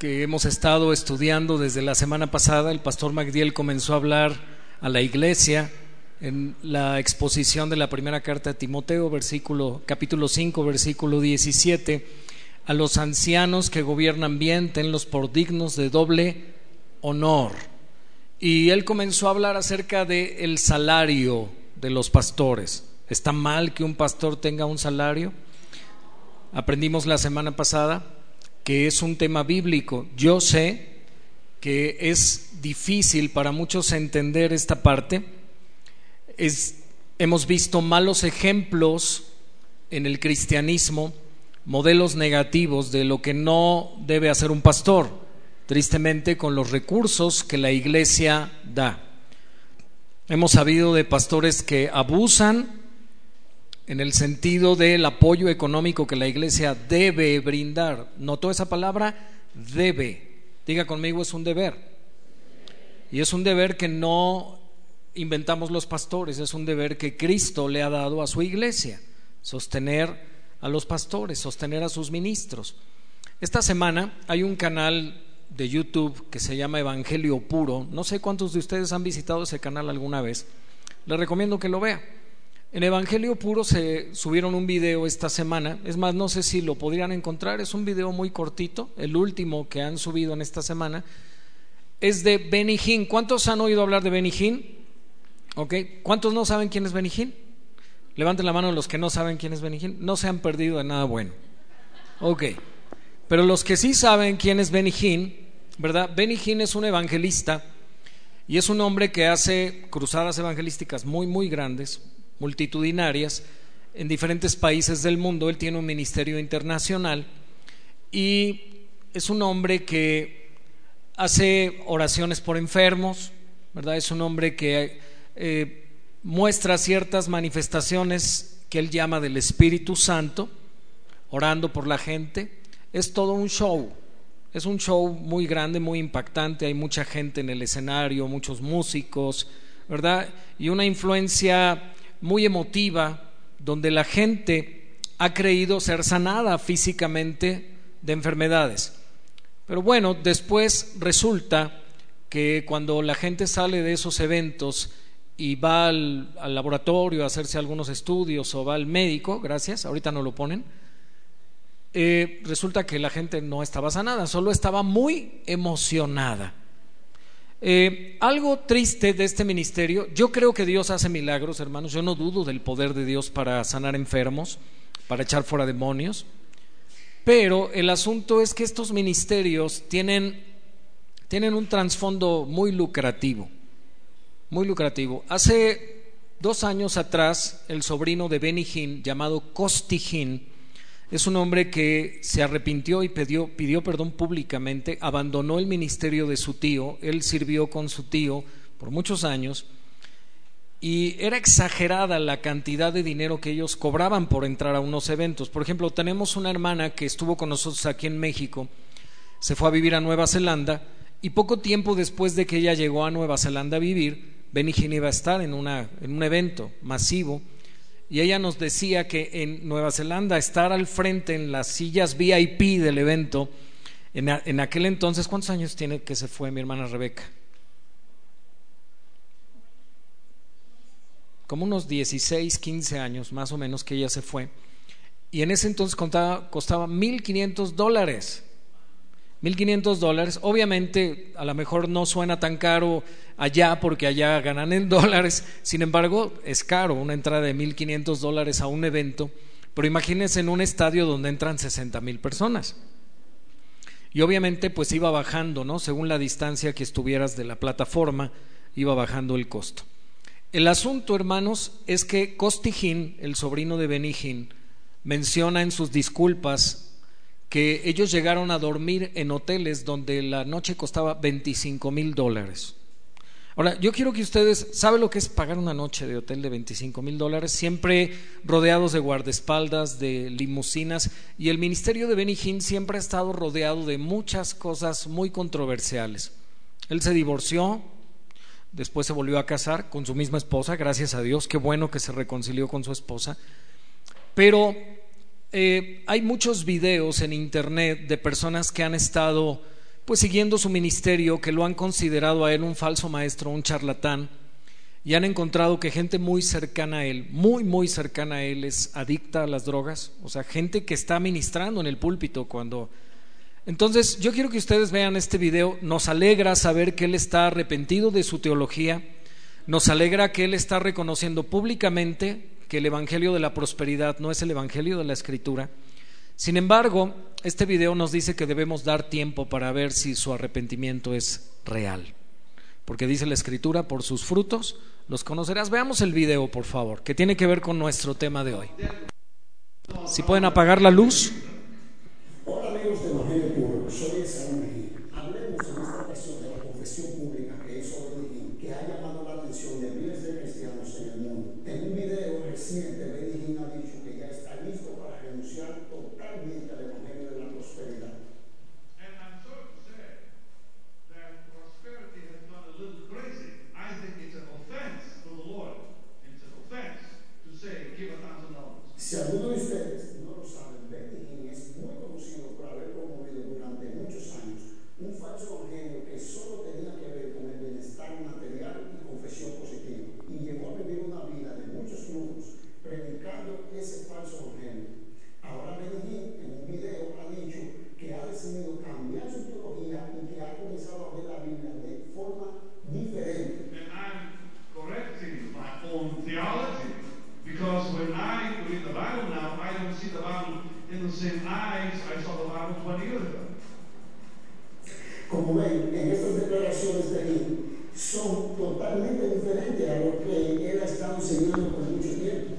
que hemos estado estudiando desde la semana pasada. El pastor Magdiel comenzó a hablar a la iglesia en la exposición de la primera carta de Timoteo, versículo, capítulo 5, versículo 17. A los ancianos que gobiernan bien, tenlos por dignos de doble honor. Y él comenzó a hablar acerca del el salario de los pastores. ¿Está mal que un pastor tenga un salario? Aprendimos la semana pasada que es un tema bíblico. Yo sé que es difícil para muchos entender esta parte. hemos visto malos ejemplos en el cristianismo, modelos negativos de lo que no debe hacer un pastor, tristemente con los recursos que la iglesia da. Hemos sabido de pastores que abusan en el sentido del apoyo económico que la iglesia debe brindar. ¿Notó esa palabra? Debe. Diga conmigo, es un deber. Y es un deber que no inventamos los pastores, es un deber que Cristo le ha dado a su iglesia, sostener a los pastores, sostener a sus ministros. Esta semana hay un canal de YouTube que se llama Evangelio Puro. No sé cuántos de ustedes han visitado ese canal alguna vez. Les recomiendo que lo vea. En Evangelio Puro se subieron un video esta semana, es más, no sé si lo podrían encontrar, es un video muy cortito, el último que han subido en esta semana, es de Benny Hinn. ¿Cuántos han oído hablar de Benny Hinn? ¿Ok? ¿Cuántos no saben quién es Benny Hinn? Levanten la mano los que no saben quién es Benny Hinn. No se han perdido de nada bueno. Ok. Pero los que sí saben quién es Benny Hinn, ¿verdad? Benny Hinn es un evangelista y es un hombre que hace cruzadas evangelísticas muy, muy grandes, multitudinarias en diferentes países del mundo. Él tiene un ministerio internacional y es un hombre que hace oraciones por enfermos, ¿verdad? Es un hombre que eh, muestra ciertas manifestaciones que él llama del Espíritu Santo, orando por la gente. Es todo un show, es un show muy grande, muy impactante, hay mucha gente en el escenario, muchos músicos, ¿verdad? Y una influencia muy emotiva, donde la gente ha creído ser sanada físicamente de enfermedades. Pero bueno, después resulta que cuando la gente sale de esos eventos y va al, laboratorio a hacerse algunos estudios o va al médico, gracias, ahorita no lo ponen, eh, resulta que la gente no estaba sanada, solo estaba muy emocionada. Eh, algo triste de este ministerio, yo creo que Dios hace milagros, hermanos, yo no dudo del poder de Dios para sanar enfermos, para echar fuera demonios, pero el asunto es que estos ministerios tienen, tienen un trasfondo muy lucrativo, muy lucrativo. Hace dos años atrás, el sobrino de Benny Hinn, llamado Costi Hinn, es un hombre que se arrepintió y pidió, pidió perdón públicamente, abandonó el ministerio de su tío, él sirvió con su tío por muchos años y era exagerada la cantidad de dinero que ellos cobraban por entrar a unos eventos. Por ejemplo, tenemos una hermana que estuvo con nosotros aquí en México, se fue a vivir a Nueva Zelanda y poco tiempo después de que ella llegó a Nueva Zelanda a vivir, Benigín iba a estar en, una, en un evento masivo y ella nos decía que en Nueva Zelanda estar al frente en las sillas VIP del evento, en, aquel entonces, ¿cuántos años tiene que se fue mi hermana Rebeca? Como unos 16, 15 años más o menos que ella se fue. Y en ese entonces costaba, costaba 1.500 dólares 1.500 dólares. Obviamente, a lo mejor no suena tan caro allá porque allá ganan en dólares. Sin embargo, es caro una entrada de 1.500 dólares a un evento. Pero imagínense en un estadio donde entran 60 mil personas. Y obviamente, pues iba bajando, ¿no? Según la distancia que estuvieras de la plataforma, iba bajando el costo. El asunto, hermanos, es que Costijín, el sobrino de Benijín, menciona en sus disculpas que ellos llegaron a dormir en hoteles donde la noche costaba 25 mil dólares. Ahora, yo quiero que ustedes, ¿saben lo que es pagar una noche de hotel de 25 mil dólares? Siempre rodeados de guardaespaldas, de limusinas, y el ministerio de Benijín siempre ha estado rodeado de muchas cosas muy controversiales. Él se divorció, después se volvió a casar con su misma esposa, gracias a Dios, qué bueno que se reconcilió con su esposa, pero eh, hay muchos videos en internet de personas que han estado pues siguiendo su ministerio, que lo han considerado a él un falso maestro, un charlatán, y han encontrado que gente muy cercana a él, muy, muy cercana a él, es adicta a las drogas, o sea, gente que está ministrando en el púlpito cuando... Entonces, yo quiero que ustedes vean este video, nos alegra saber que él está arrepentido de su teología, nos alegra que él está reconociendo públicamente que el Evangelio de la Prosperidad no es el Evangelio de la Escritura. Sin embargo, este video nos dice que debemos dar tiempo para ver si su arrepentimiento es real. Porque dice la Escritura, por sus frutos los conocerás. Veamos el video, por favor, que tiene que ver con nuestro tema de hoy. Si pueden apagar la luz. Hola amigos de Evangelio soy Esaú Mejía. Hablemos en esta ocasión de la confesión pública que hizo Benigín, que ha llamado la atención de miles de cristianos en el mundo. En un video reciente, Benigín ha dicho que ya está listo para renunciar totalmente al Evangelio de la Prosperidad. And I'm sorry to say that prosperity has gone a little crazy. I think it's an offense to the Lord. It's an offense to say, give a thousand dollars. Si alguno de ustedes no lo saben, Benigín es muy conocido por haber promovido durante muchos años un falso evangelio que solo tenía que ver con el bienestar material y confesión positiva, y llegó a vivir una vida de muchos lujos predicando ese falso evangelio. Ahora Benigín en un video ha dicho que ha decidido cambiar su teología y que ha comenzado a ver la Biblia de forma diferente. And I'm correcting my own theology because when I read the Bible now, I don't see the Bible in the same eyes I saw the Bible 20 years ago. En estas declaraciones de él son totalmente diferentes a lo que él ha estado enseñando por mucho tiempo.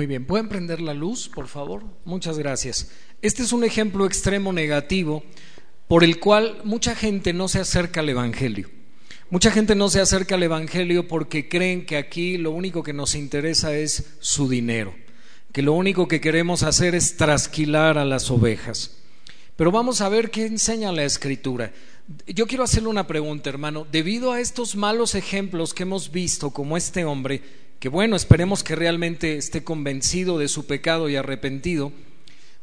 Muy bien, ¿pueden prender la luz, por favor? Muchas gracias. Este es un ejemplo extremo negativo por el cual mucha gente no se acerca al Evangelio. Mucha gente no se acerca al Evangelio porque creen que aquí lo único que nos interesa es su dinero, que lo único que queremos hacer es trasquilar a las ovejas. Pero vamos a ver qué enseña la escritura. Yo quiero hacerle una pregunta, hermano. Debido a estos malos ejemplos que hemos visto, como este hombre, que bueno, esperemos que realmente esté convencido de su pecado y arrepentido,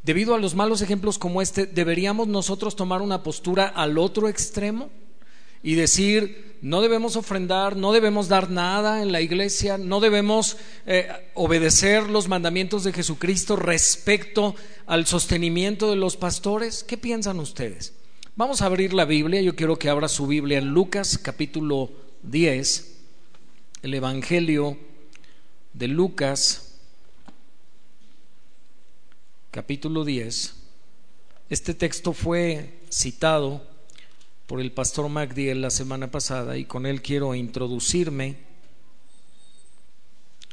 debido a los malos ejemplos como este, ¿deberíamos nosotros tomar una postura al otro extremo? y decir, no debemos ofrendar, no debemos dar nada en la iglesia, no debemos eh, obedecer los mandamientos de Jesucristo respecto al sostenimiento de los pastores. ¿Qué piensan ustedes? Vamos a abrir la Biblia, yo quiero que abra su Biblia en Lucas capítulo 10, el Evangelio de Lucas capítulo 10. Este texto fue citado por el pastor Magdiel la semana pasada y con él quiero introducirme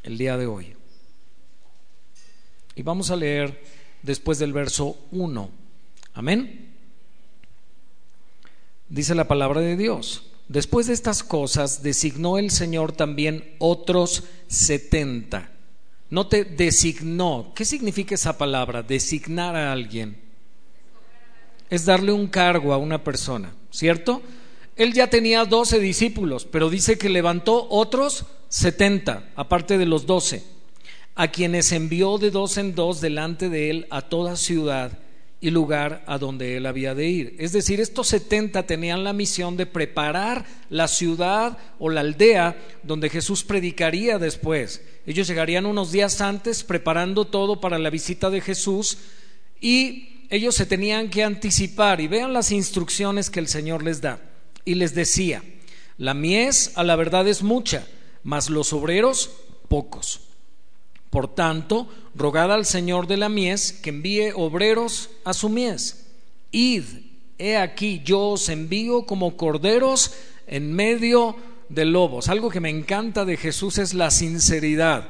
el día de hoy. Y vamos a leer después del verso 1. Amén. Dice la palabra de Dios. Después de estas cosas designó el Señor también otros setenta. No te designó. ¿Qué significa esa palabra? Designar a alguien. Es darle un cargo a una persona. ¿cierto? Él ya tenía doce discípulos, pero dice que levantó otros setenta, aparte de los doce, a quienes envió de dos en dos delante de él a toda ciudad y lugar a donde él había de ir. Es decir, estos setenta tenían la misión de preparar la ciudad o la aldea donde Jesús predicaría después. Ellos llegarían unos días antes preparando todo para la visita de Jesús y ellos se tenían que anticipar y vean las instrucciones que el Señor les da. Y les decía, la mies a la verdad es mucha, mas los obreros pocos. Por tanto, rogad al Señor de la mies que envíe obreros a su mies. Id, he aquí, yo os envío como corderos en medio de lobos. Algo que me encanta de Jesús es la sinceridad.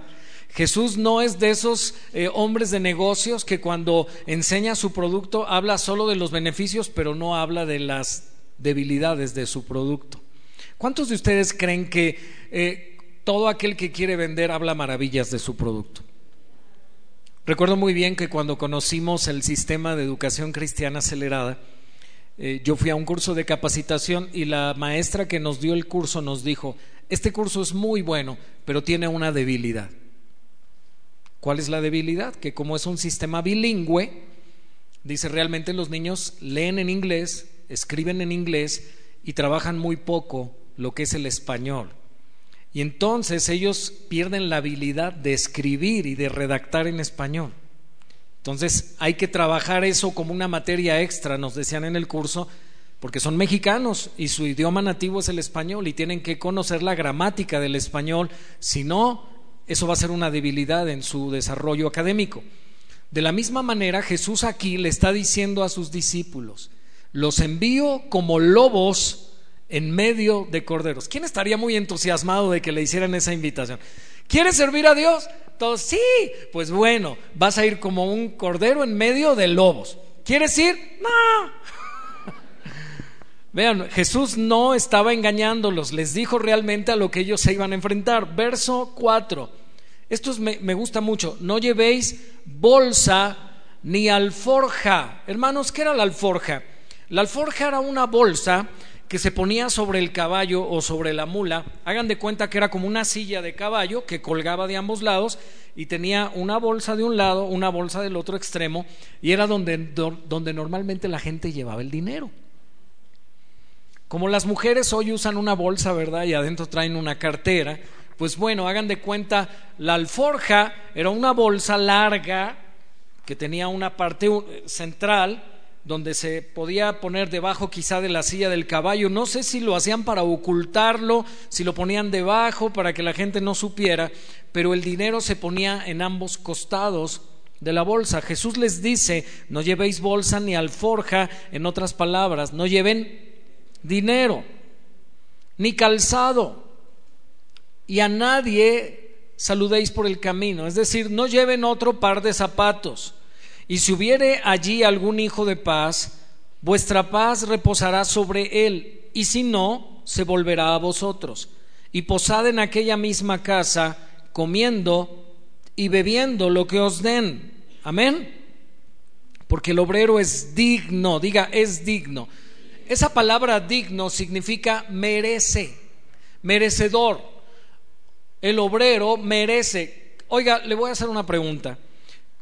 Jesús no es de esos eh, hombres de negocios que cuando enseña su producto habla solo de los beneficios, pero no habla de las debilidades de su producto. ¿Cuántos de ustedes creen que eh, todo aquel que quiere vender habla maravillas de su producto? Recuerdo muy bien que cuando conocimos el sistema de educación cristiana acelerada, eh, yo fui a un curso de capacitación y la maestra que nos dio el curso nos dijo, este curso es muy bueno, pero tiene una debilidad. ¿Cuál es la debilidad? Que como es un sistema bilingüe, dice realmente los niños leen en inglés, escriben en inglés y trabajan muy poco lo que es el español. Y entonces ellos pierden la habilidad de escribir y de redactar en español. Entonces hay que trabajar eso como una materia extra, nos decían en el curso, porque son mexicanos y su idioma nativo es el español y tienen que conocer la gramática del español, si no, eso va a ser una debilidad en su desarrollo académico. De la misma manera, Jesús aquí le está diciendo a sus discípulos, los envío como lobos en medio de corderos. ¿Quién estaría muy entusiasmado de que le hicieran esa invitación? ¿Quieres servir a Dios? Todos, sí, pues bueno, vas a ir como un cordero en medio de lobos. ¿Quieres ir? No. Vean, Jesús no estaba engañándolos, les dijo realmente a lo que ellos se iban a enfrentar. Verso 4. Esto me, me gusta mucho. No llevéis bolsa ni alforja. Hermanos, ¿qué era la alforja? La alforja era una bolsa que se ponía sobre el caballo o sobre la mula. Hagan de cuenta que era como una silla de caballo que colgaba de ambos lados y tenía una bolsa de un lado, una bolsa del otro extremo y era donde, donde normalmente la gente llevaba el dinero. Como las mujeres hoy usan una bolsa, ¿verdad? Y adentro traen una cartera, pues bueno, hagan de cuenta, la alforja era una bolsa larga que tenía una parte central donde se podía poner debajo quizá de la silla del caballo. No sé si lo hacían para ocultarlo, si lo ponían debajo para que la gente no supiera, pero el dinero se ponía en ambos costados de la bolsa. Jesús les dice, no llevéis bolsa ni alforja, en otras palabras, no lleven dinero, ni calzado, y a nadie saludéis por el camino, es decir, no lleven otro par de zapatos, y si hubiere allí algún hijo de paz, vuestra paz reposará sobre él, y si no, se volverá a vosotros, y posad en aquella misma casa, comiendo y bebiendo lo que os den. Amén. Porque el obrero es digno, diga, es digno. Esa palabra digno significa merece, merecedor. El obrero merece. Oiga, le voy a hacer una pregunta.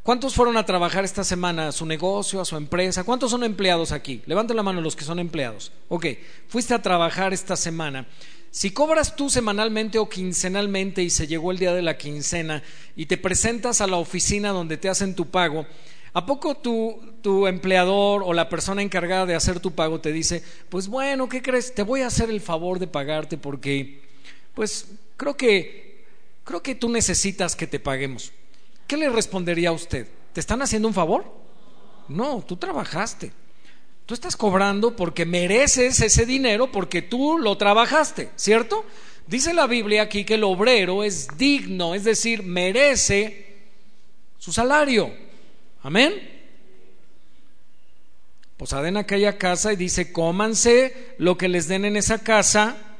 ¿Cuántos fueron a trabajar esta semana a su negocio, a su empresa? ¿Cuántos son empleados aquí? Levanten la mano los que son empleados. Ok, fuiste a trabajar esta semana. Si cobras tú semanalmente o quincenalmente y se llegó el día de la quincena y te presentas a la oficina donde te hacen tu pago, ¿a poco tu, tu empleador o la persona encargada de hacer tu pago te dice, pues bueno, ¿qué crees? Te voy a hacer el favor de pagarte porque, pues creo que, creo que tú necesitas que te paguemos. ¿Qué le respondería a usted? ¿Te están haciendo un favor? No, tú trabajaste. Tú estás cobrando porque mereces ese dinero porque tú lo trabajaste, ¿cierto? Dice la Biblia aquí que el obrero es digno, es decir, merece su salario. Amén. Posada en aquella casa y dice, cómanse lo que les den en esa casa,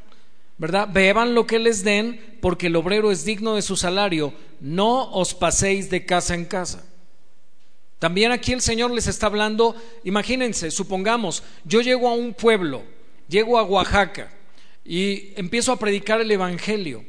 ¿verdad? Beban lo que les den porque el obrero es digno de su salario no os paséis de casa en casa. También aquí el Señor les está hablando, imagínense, supongamos, yo llego a un pueblo, llego a Oaxaca y empiezo a predicar el Evangelio.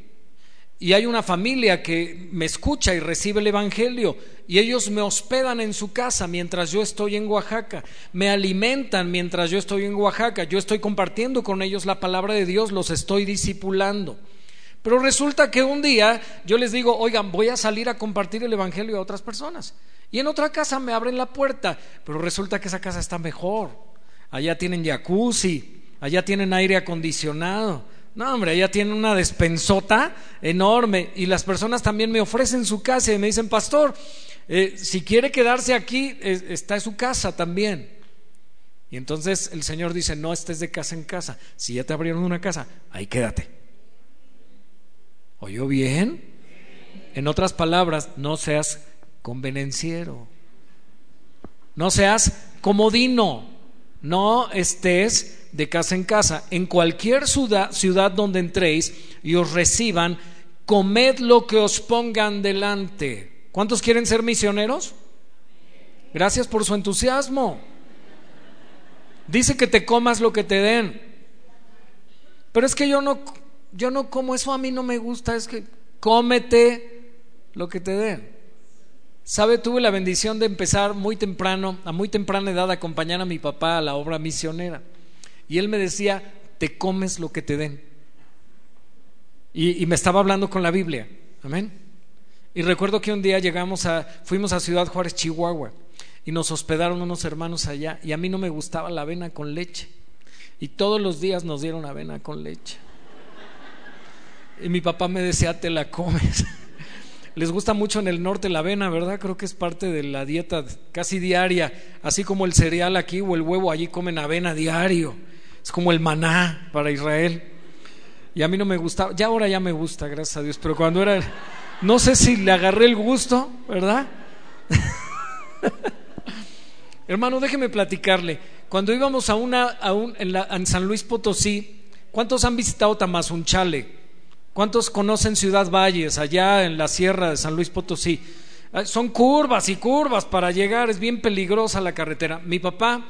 Y hay una familia que me escucha y recibe el Evangelio y ellos me hospedan en su casa mientras yo estoy en Oaxaca, me alimentan mientras yo estoy en Oaxaca, yo estoy compartiendo con ellos la palabra de Dios, los estoy discipulando. Pero resulta que un día yo les digo, oigan, voy a salir a compartir el Evangelio a otras personas. Y en otra casa me abren la puerta, pero resulta que esa casa está mejor. Allá tienen jacuzzi, allá tienen aire acondicionado. No, hombre, allá tienen una despensota enorme. Y las personas también me ofrecen su casa y me dicen, pastor, eh, si quiere quedarse aquí, está en su casa también. Y entonces el Señor dice, no estés de casa en casa. Si ya te abrieron una casa, ahí quédate. ¿Oyó bien? En otras palabras, no seas convenenciero. No seas comodino. No estés de casa en casa. En cualquier ciudad, ciudad donde entréis y os reciban, comed lo que os pongan delante. ¿Cuántos quieren ser misioneros? Gracias por su entusiasmo. Dice que te comas lo que te den. Pero es que yo no yo no como eso, a mí no me gusta, es que cómete lo que te den. Sabe, tuve la bendición de empezar muy temprano, a muy temprana edad, a acompañar a mi papá a la obra misionera. Y él me decía, te comes lo que te den. Y, y me estaba hablando con la Biblia. Amén. Y recuerdo que un día llegamos a, fuimos a Ciudad Juárez, Chihuahua, y nos hospedaron unos hermanos allá, y a mí no me gustaba la avena con leche. Y todos los días nos dieron avena con leche. Y mi papá me decía, te la comes. Les gusta mucho en el norte la avena, ¿verdad? Creo que es parte de la dieta casi diaria. Así como el cereal aquí o el huevo, allí comen avena diario. Es como el maná para Israel. Y a mí no me gustaba, ya ahora ya me gusta, gracias a Dios, pero cuando era, no sé si le agarré el gusto, ¿verdad? Hermano, déjeme platicarle. Cuando íbamos a una, a un, en, San Luis Potosí, ¿cuántos han visitado Tamazunchale? ¿Cuántos conocen Ciudad Valles, allá en la sierra de San Luis Potosí? Ah, son curvas y curvas para llegar, es bien peligrosa la carretera. Mi papá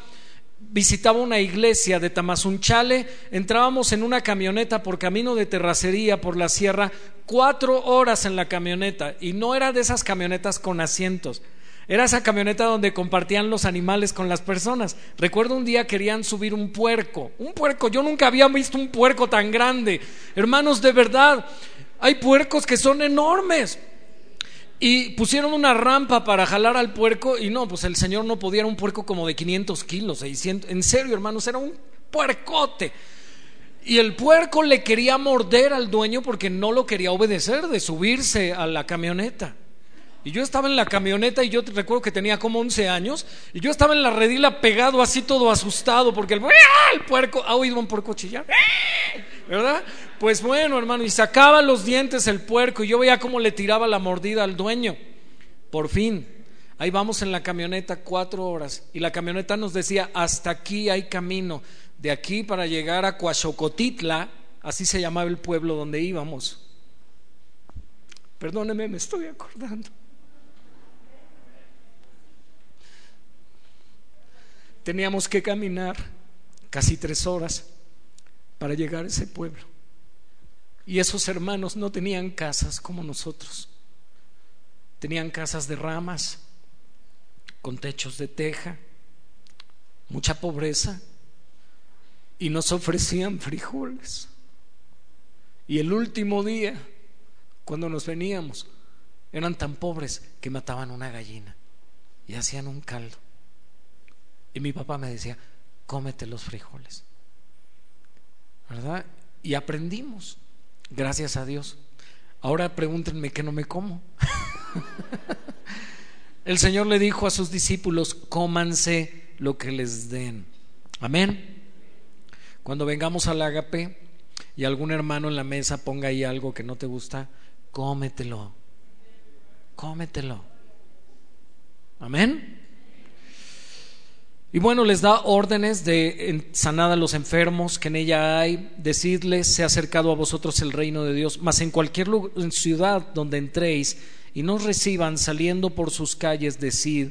visitaba una iglesia de Tamazunchale, entrábamos en una camioneta por camino de terracería por la sierra, cuatro horas en la camioneta, y no era de esas camionetas con asientos, era esa camioneta donde compartían los animales con las personas. Recuerdo un día querían subir un puerco. Un puerco, yo nunca había visto un puerco tan grande. Hermanos, de verdad, hay puercos que son enormes. Y pusieron una rampa para jalar al puerco y no, pues el señor no podía, era un puerco como de 500 kilos, 600. En serio, hermanos, era un puercote. Y el puerco le quería morder al dueño porque no lo quería obedecer de subirse a la camioneta. Y yo estaba en la camioneta y yo recuerdo que tenía como 11 años y yo estaba en la redila pegado así todo asustado porque el, el puerco, ¿ha oído un puerco chillar? ¿verdad? Pues bueno, hermano, y sacaba los dientes el puerco y yo veía cómo le tiraba la mordida al dueño. Por fin, ahí vamos en la camioneta cuatro horas y la camioneta nos decía, hasta aquí hay camino, de aquí para llegar a Coaxocotitla, así se llamaba el pueblo donde íbamos. Perdóneme, me estoy acordando. Teníamos que caminar casi tres horas para llegar a ese pueblo. Y esos hermanos no tenían casas como nosotros. Tenían casas de ramas, con techos de teja, mucha pobreza, y nos ofrecían frijoles. Y el último día, cuando nos veníamos, eran tan pobres que mataban una gallina y hacían un caldo. Y mi papá me decía, cómete los frijoles. ¿Verdad? Y aprendimos, gracias a Dios. Ahora pregúntenme que no me como. El Señor le dijo a sus discípulos, cómanse lo que les den. Amén. Cuando vengamos al agape y algún hermano en la mesa ponga ahí algo que no te gusta, cómetelo. Cómetelo. Amén. Y bueno, les da órdenes de sanad a los enfermos que en ella hay, decidles, se ha acercado a vosotros el reino de Dios, mas en cualquier ciudad donde entréis y nos reciban saliendo por sus calles, decid,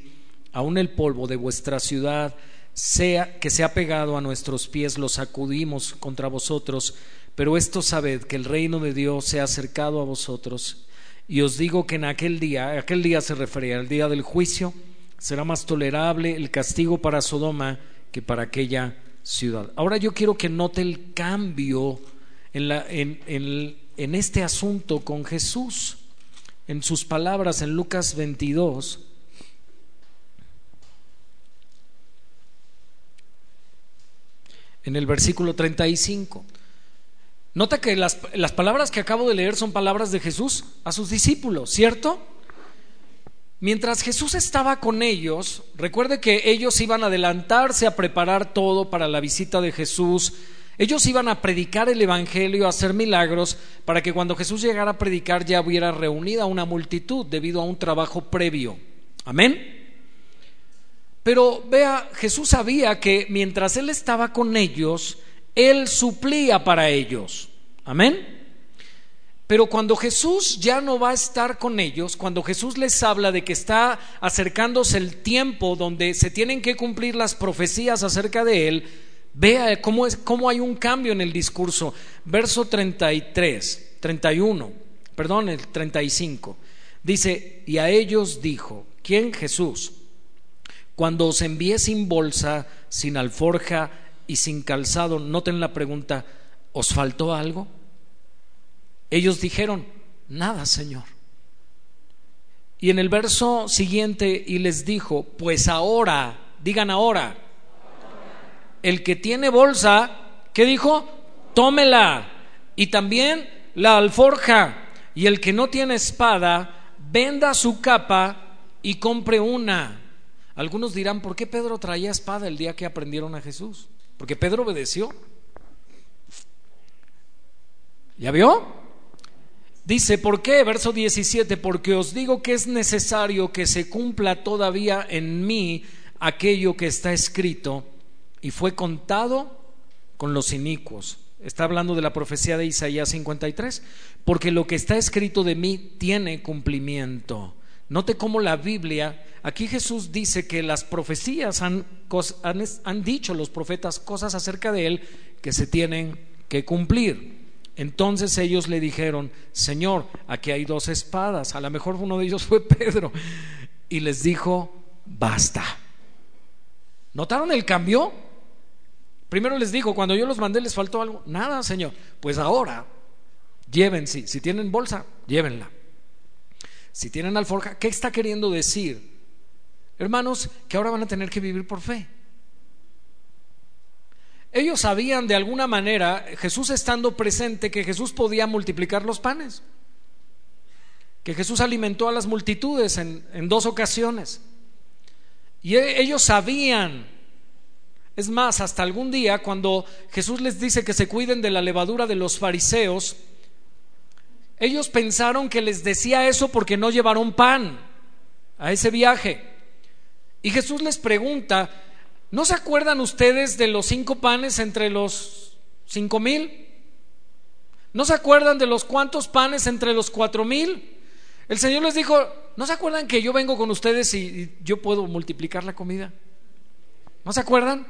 aun el polvo de vuestra ciudad, sea que se ha pegado a nuestros pies, lo sacudimos contra vosotros, pero esto sabed que el reino de Dios se ha acercado a vosotros. Y os digo que en aquel día, aquel día se refería al día del juicio, será más tolerable el castigo para Sodoma que para aquella ciudad. Ahora yo quiero que note el cambio en, este asunto con Jesús. En sus palabras en Lucas 22, en el versículo 35. Nota que las, las, palabras que acabo de leer son palabras de Jesús a sus discípulos, ¿cierto? Mientras Jesús estaba con ellos, recuerde que ellos iban a adelantarse a preparar todo para la visita de Jesús. Ellos iban a predicar el Evangelio, a hacer milagros, para que cuando Jesús llegara a predicar ya hubiera reunida una multitud debido a un trabajo previo. Amén. Pero vea, Jesús sabía que mientras Él estaba con ellos, Él suplía para ellos. Amén. Pero cuando Jesús ya no va a estar con ellos, cuando Jesús les habla de que está acercándose el tiempo donde se tienen que cumplir las profecías acerca de Él, vea cómo, es, cómo hay un cambio en el discurso. Verso 33, 31, perdón, el 35. Dice, y a ellos dijo, ¿quién Jesús? Cuando os envíe sin bolsa, sin alforja y sin calzado, noten la pregunta, ¿os faltó algo? Ellos dijeron, nada, Señor. Y en el verso siguiente, y les dijo, pues ahora, digan ahora, el que tiene bolsa, ¿qué dijo? Tómela. Y también la alforja. Y el que no tiene espada, venda su capa y compre una. Algunos dirán, ¿por qué Pedro traía espada el día que aprendieron a Jesús? Porque Pedro obedeció. ¿Ya vio? Dice, ¿por qué? Verso 17, porque os digo que es necesario que se cumpla todavía en mí aquello que está escrito y fue contado con los inicuos. Está hablando de la profecía de Isaías 53, porque lo que está escrito de mí tiene cumplimiento. Note cómo la Biblia, aquí Jesús dice que las profecías han, han, han dicho los profetas cosas acerca de él que se tienen que cumplir. Entonces ellos le dijeron, Señor, aquí hay dos espadas. A lo mejor uno de ellos fue Pedro. Y les dijo, basta. ¿Notaron el cambio? Primero les dijo, cuando yo los mandé les faltó algo. Nada, Señor. Pues ahora, lleven, si, si tienen bolsa, llévenla. Si tienen alforja, ¿qué está queriendo decir? Hermanos, que ahora van a tener que vivir por fe. Ellos sabían de alguna manera, Jesús estando presente, que Jesús podía multiplicar los panes, que Jesús alimentó a las multitudes en, dos ocasiones. Y e, ellos sabían, es más, hasta algún día cuando Jesús les dice que se cuiden de la levadura de los fariseos, ellos pensaron que les decía eso porque no llevaron pan a ese viaje. Y Jesús les pregunta, ¿No se acuerdan ustedes de los cinco panes entre los cinco mil? ¿No se acuerdan de los cuantos panes entre los cuatro mil? El Señor les dijo, ¿no se acuerdan que yo vengo con ustedes y, yo puedo multiplicar la comida? ¿No se acuerdan?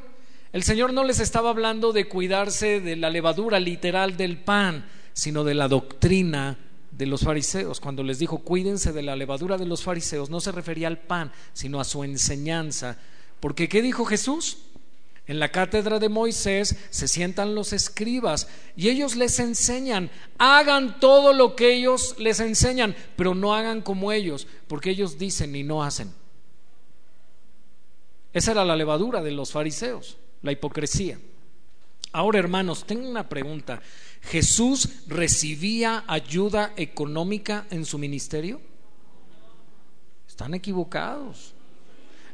El Señor no les estaba hablando de cuidarse de la levadura literal del pan, sino de la doctrina de los fariseos. Cuando les dijo, cuídense de la levadura de los fariseos, no se refería al pan, sino a su enseñanza. Porque ¿qué dijo Jesús? En la cátedra de Moisés se sientan los escribas y ellos les enseñan, hagan todo lo que ellos les enseñan, pero no hagan como ellos, porque ellos dicen y no hacen. Esa era la levadura de los fariseos, la hipocresía. Ahora, hermanos, tengo una pregunta. ¿Jesús recibía ayuda económica en su ministerio? Están equivocados.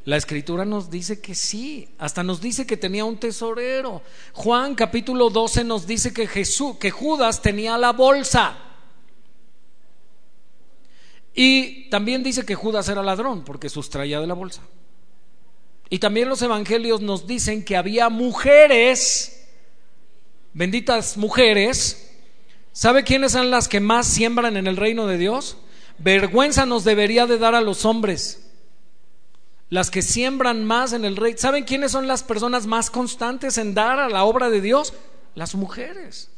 La escritura nos dice que sí, hasta nos dice que tenía un tesorero. Juan capítulo 12 nos dice que Jesús, que Judas tenía la bolsa. Y también dice que Judas era ladrón porque sustraía de la bolsa. Y también los evangelios nos dicen que había mujeres, benditas mujeres. ¿Sabe quiénes son las que más siembran en el reino de Dios? Vergüenza nos debería de dar a los hombres las que siembran más en el rey. ¿Saben quiénes son las personas más constantes en dar a la obra de Dios? Las mujeres.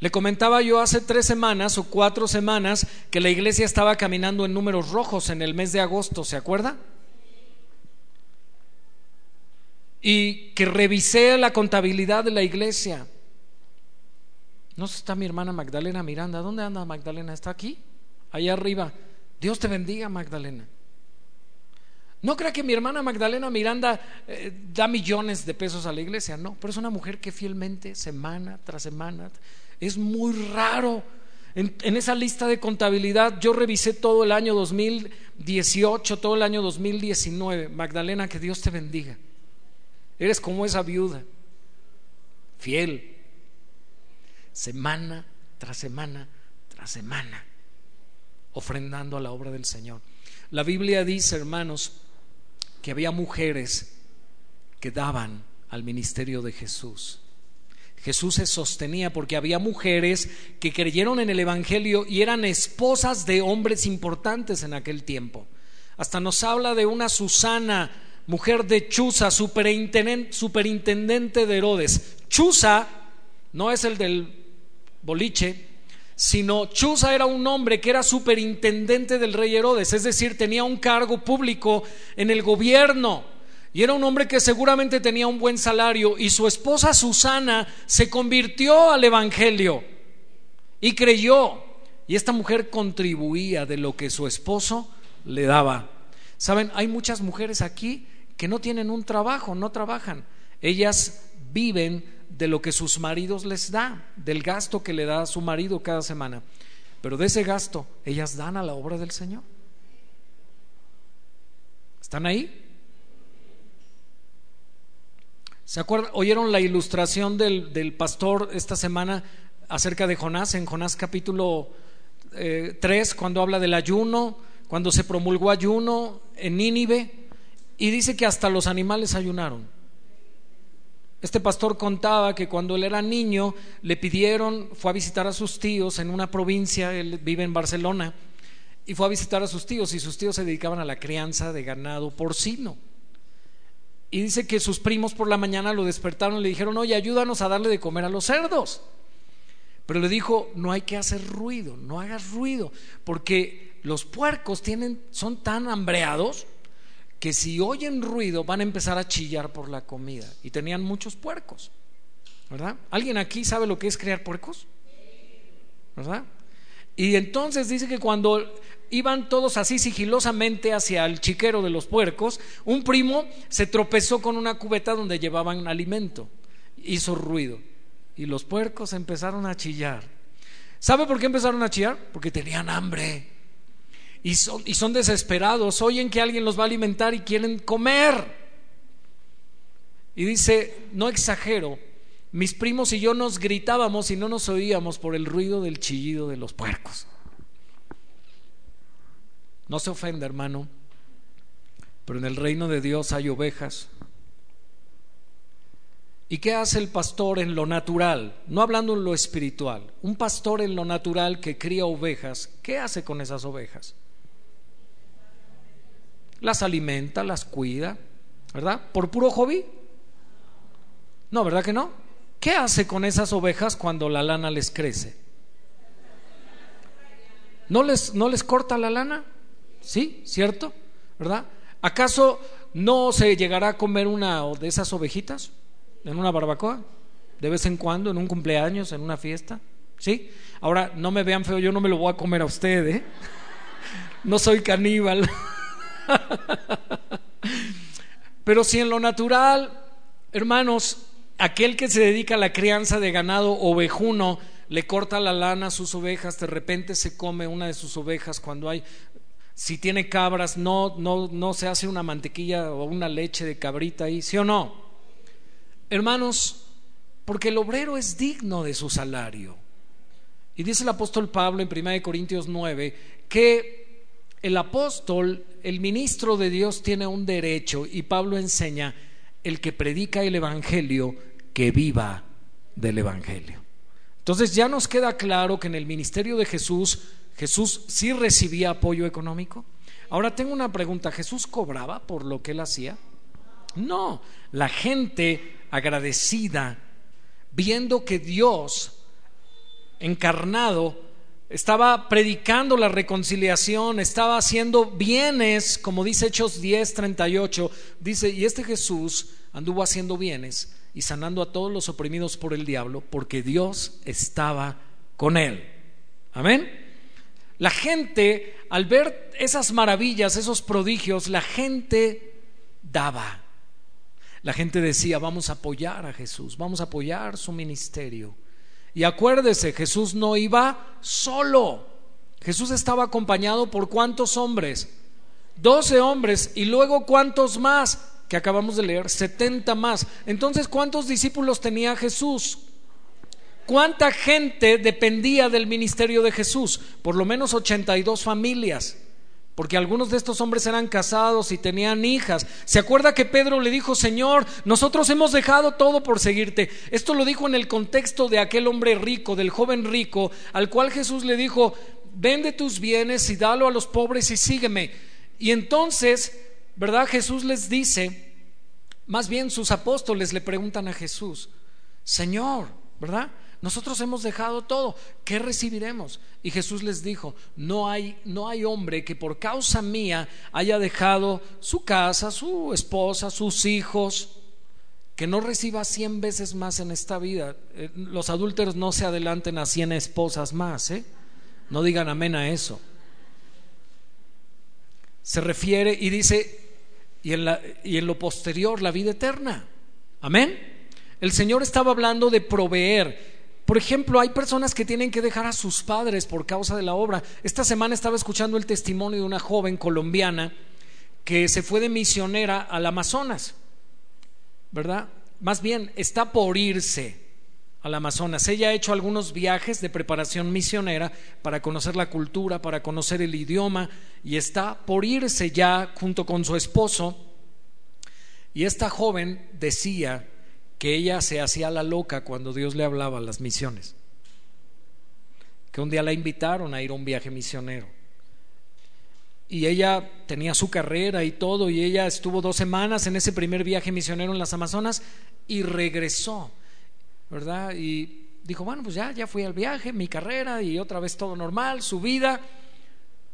Le comentaba yo hace tres semanas o cuatro semanas que la iglesia estaba caminando en números rojos en el mes de agosto, ¿se acuerda? Y que revisé la contabilidad de la iglesia. No está mi hermana Magdalena Miranda. ¿Dónde anda Magdalena? ¿Está aquí? Allá arriba. Dios te bendiga, Magdalena. No crea que mi hermana Magdalena Miranda eh, da millones de pesos a la iglesia, no, pero es una mujer que fielmente, semana tras semana, es muy raro. En, en, esa lista de contabilidad yo revisé todo el año 2018, todo el año 2019. Magdalena, que Dios te bendiga. Eres como esa viuda, fiel, semana tras semana tras semana ofrendando a la obra del Señor. La Biblia dice, hermanos, que había mujeres que daban al ministerio de Jesús. Jesús se sostenía porque había mujeres que creyeron en el Evangelio y eran esposas de hombres importantes en aquel tiempo. Hasta nos habla de una Susana, mujer de Chuza, superintendente de Herodes. Chuza no es el del boliche, sino Chuza era un hombre que era superintendente del rey Herodes, es decir, tenía un cargo público en el gobierno. Y era un hombre que seguramente tenía un buen salario y su esposa Susana se convirtió al Evangelio y creyó. Y esta mujer contribuía de lo que su esposo le daba. Saben, hay muchas mujeres aquí que no tienen un trabajo, no trabajan. Ellas viven de lo que sus maridos les da, del gasto que le da a su marido cada semana. Pero de ese gasto ellas dan a la obra del Señor. ¿Están ahí? ¿Se acuerdan? ¿Oyeron la ilustración del, del pastor esta semana acerca de Jonás en Jonás capítulo 3, eh, cuando habla del ayuno, cuando se promulgó ayuno en Nínive? Y dice que hasta los animales ayunaron. Este pastor contaba que cuando él era niño le pidieron, fue a visitar a sus tíos en una provincia, él vive en Barcelona, y fue a visitar a sus tíos y sus tíos se dedicaban a la crianza de ganado porcino. Y dice que sus primos por la mañana lo despertaron y le dijeron, oye, ayúdanos a darle de comer a los cerdos. Pero le dijo, no hay que hacer ruido, no hagas ruido, porque los puercos tienen, son tan hambreados que si oyen ruido van a empezar a chillar por la comida. Y tenían muchos puercos, ¿verdad? ¿Alguien aquí sabe lo que es criar puercos? ¿Verdad? Y entonces dice que cuando iban todos así sigilosamente hacia el chiquero de los puercos, un primo se tropezó con una cubeta donde llevaban alimento, hizo ruido y los puercos empezaron a chillar. ¿Sabe por qué empezaron a chillar? Porque tenían hambre y son, desesperados, oyen que alguien los va a alimentar y quieren comer. Y dice, no exagero, mis primos y yo nos gritábamos y no nos oíamos por el ruido del chillido de los puercos. No se ofenda, hermano, pero en el reino de Dios hay ovejas. ¿Y qué hace el pastor en lo natural? No hablando en lo espiritual. Un pastor en lo natural que cría ovejas, ¿qué hace con esas ovejas? Las alimenta, las cuida, ¿verdad? ¿Por puro hobby? No, ¿verdad que no? ¿Qué hace con esas ovejas cuando la lana les crece? ¿No les, no les corta la lana? ¿Sí? ¿Cierto? ¿Verdad? ¿Acaso no se llegará a comer una de esas ovejitas en una barbacoa? De vez en cuando, en un cumpleaños, en una fiesta. ¿Sí? Ahora, no me vean feo, yo no me lo voy a comer a usted, ¿eh? No soy caníbal. Pero si en lo natural, hermanos, aquel que se dedica a la crianza de ganado ovejuno le corta la lana a sus ovejas, de repente se come una de sus ovejas cuando hay si tiene cabras, no, no, no se hace una mantequilla o una leche de cabrita ahí, ¿sí o no? Hermanos, porque el obrero es digno de su salario. Y dice el apóstol Pablo en 1 Corintios 9 que el apóstol, el ministro de Dios tiene un derecho y Pablo enseña el que predica el Evangelio que viva del Evangelio. Entonces ya nos queda claro que en el ministerio de Jesús Jesús sí recibía apoyo económico. Ahora tengo una pregunta, ¿Jesús cobraba por lo que él hacía? No, la gente agradecida, viendo que Dios encarnado estaba predicando la reconciliación, estaba haciendo bienes, como dice Hechos 10, 38, dice, y este Jesús anduvo haciendo bienes y sanando a todos los oprimidos por el diablo, porque Dios estaba con él. Amén. La gente, al ver esas maravillas, esos prodigios, la gente daba. La gente decía, vamos a apoyar a Jesús, vamos a apoyar su ministerio. Y acuérdese, Jesús no iba solo. Jesús estaba acompañado por cuántos hombres? Doce hombres y luego cuántos más que acabamos de leer, setenta más. Entonces, ¿cuántos discípulos tenía Jesús? ¿Cuánta gente dependía del ministerio de Jesús? Por lo menos 82 familias, porque algunos de estos hombres eran casados y tenían hijas. ¿Se acuerda que Pedro le dijo, Señor, nosotros hemos dejado todo por seguirte? Esto lo dijo en el contexto de aquel hombre rico, del joven rico, al cual Jesús le dijo, vende tus bienes y dalo a los pobres y sígueme. Y entonces, ¿verdad? Jesús les dice, más bien sus apóstoles le preguntan a Jesús, Señor, ¿verdad? Nosotros hemos dejado todo, ¿qué recibiremos? Y Jesús les dijo, no hay, no hay hombre que por causa mía haya dejado su casa, su esposa, sus hijos, que no reciba cien veces más en esta vida. Eh, los adúlteros no se adelanten a cien esposas más, ¿eh? No digan amén a eso. Se refiere y dice, y en, la, y en lo posterior, la vida eterna. Amén. El Señor estaba hablando de proveer por ejemplo, hay personas que tienen que dejar a sus padres por causa de la obra. Esta semana estaba escuchando el testimonio de una joven colombiana que se fue de misionera al Amazonas, ¿verdad? Más bien, está por irse al Amazonas. Ella ha hecho algunos viajes de preparación misionera para conocer la cultura, para conocer el idioma, y está por irse ya junto con su esposo. Y esta joven decía, que ella se hacía la loca cuando Dios le hablaba a las misiones. Que un día la invitaron a ir a un viaje misionero. Y ella tenía su carrera y todo, y ella estuvo dos semanas en ese primer viaje misionero en las Amazonas y regresó, ¿verdad? Y dijo, bueno, pues ya, ya fui al viaje, mi carrera y otra vez todo normal, su vida.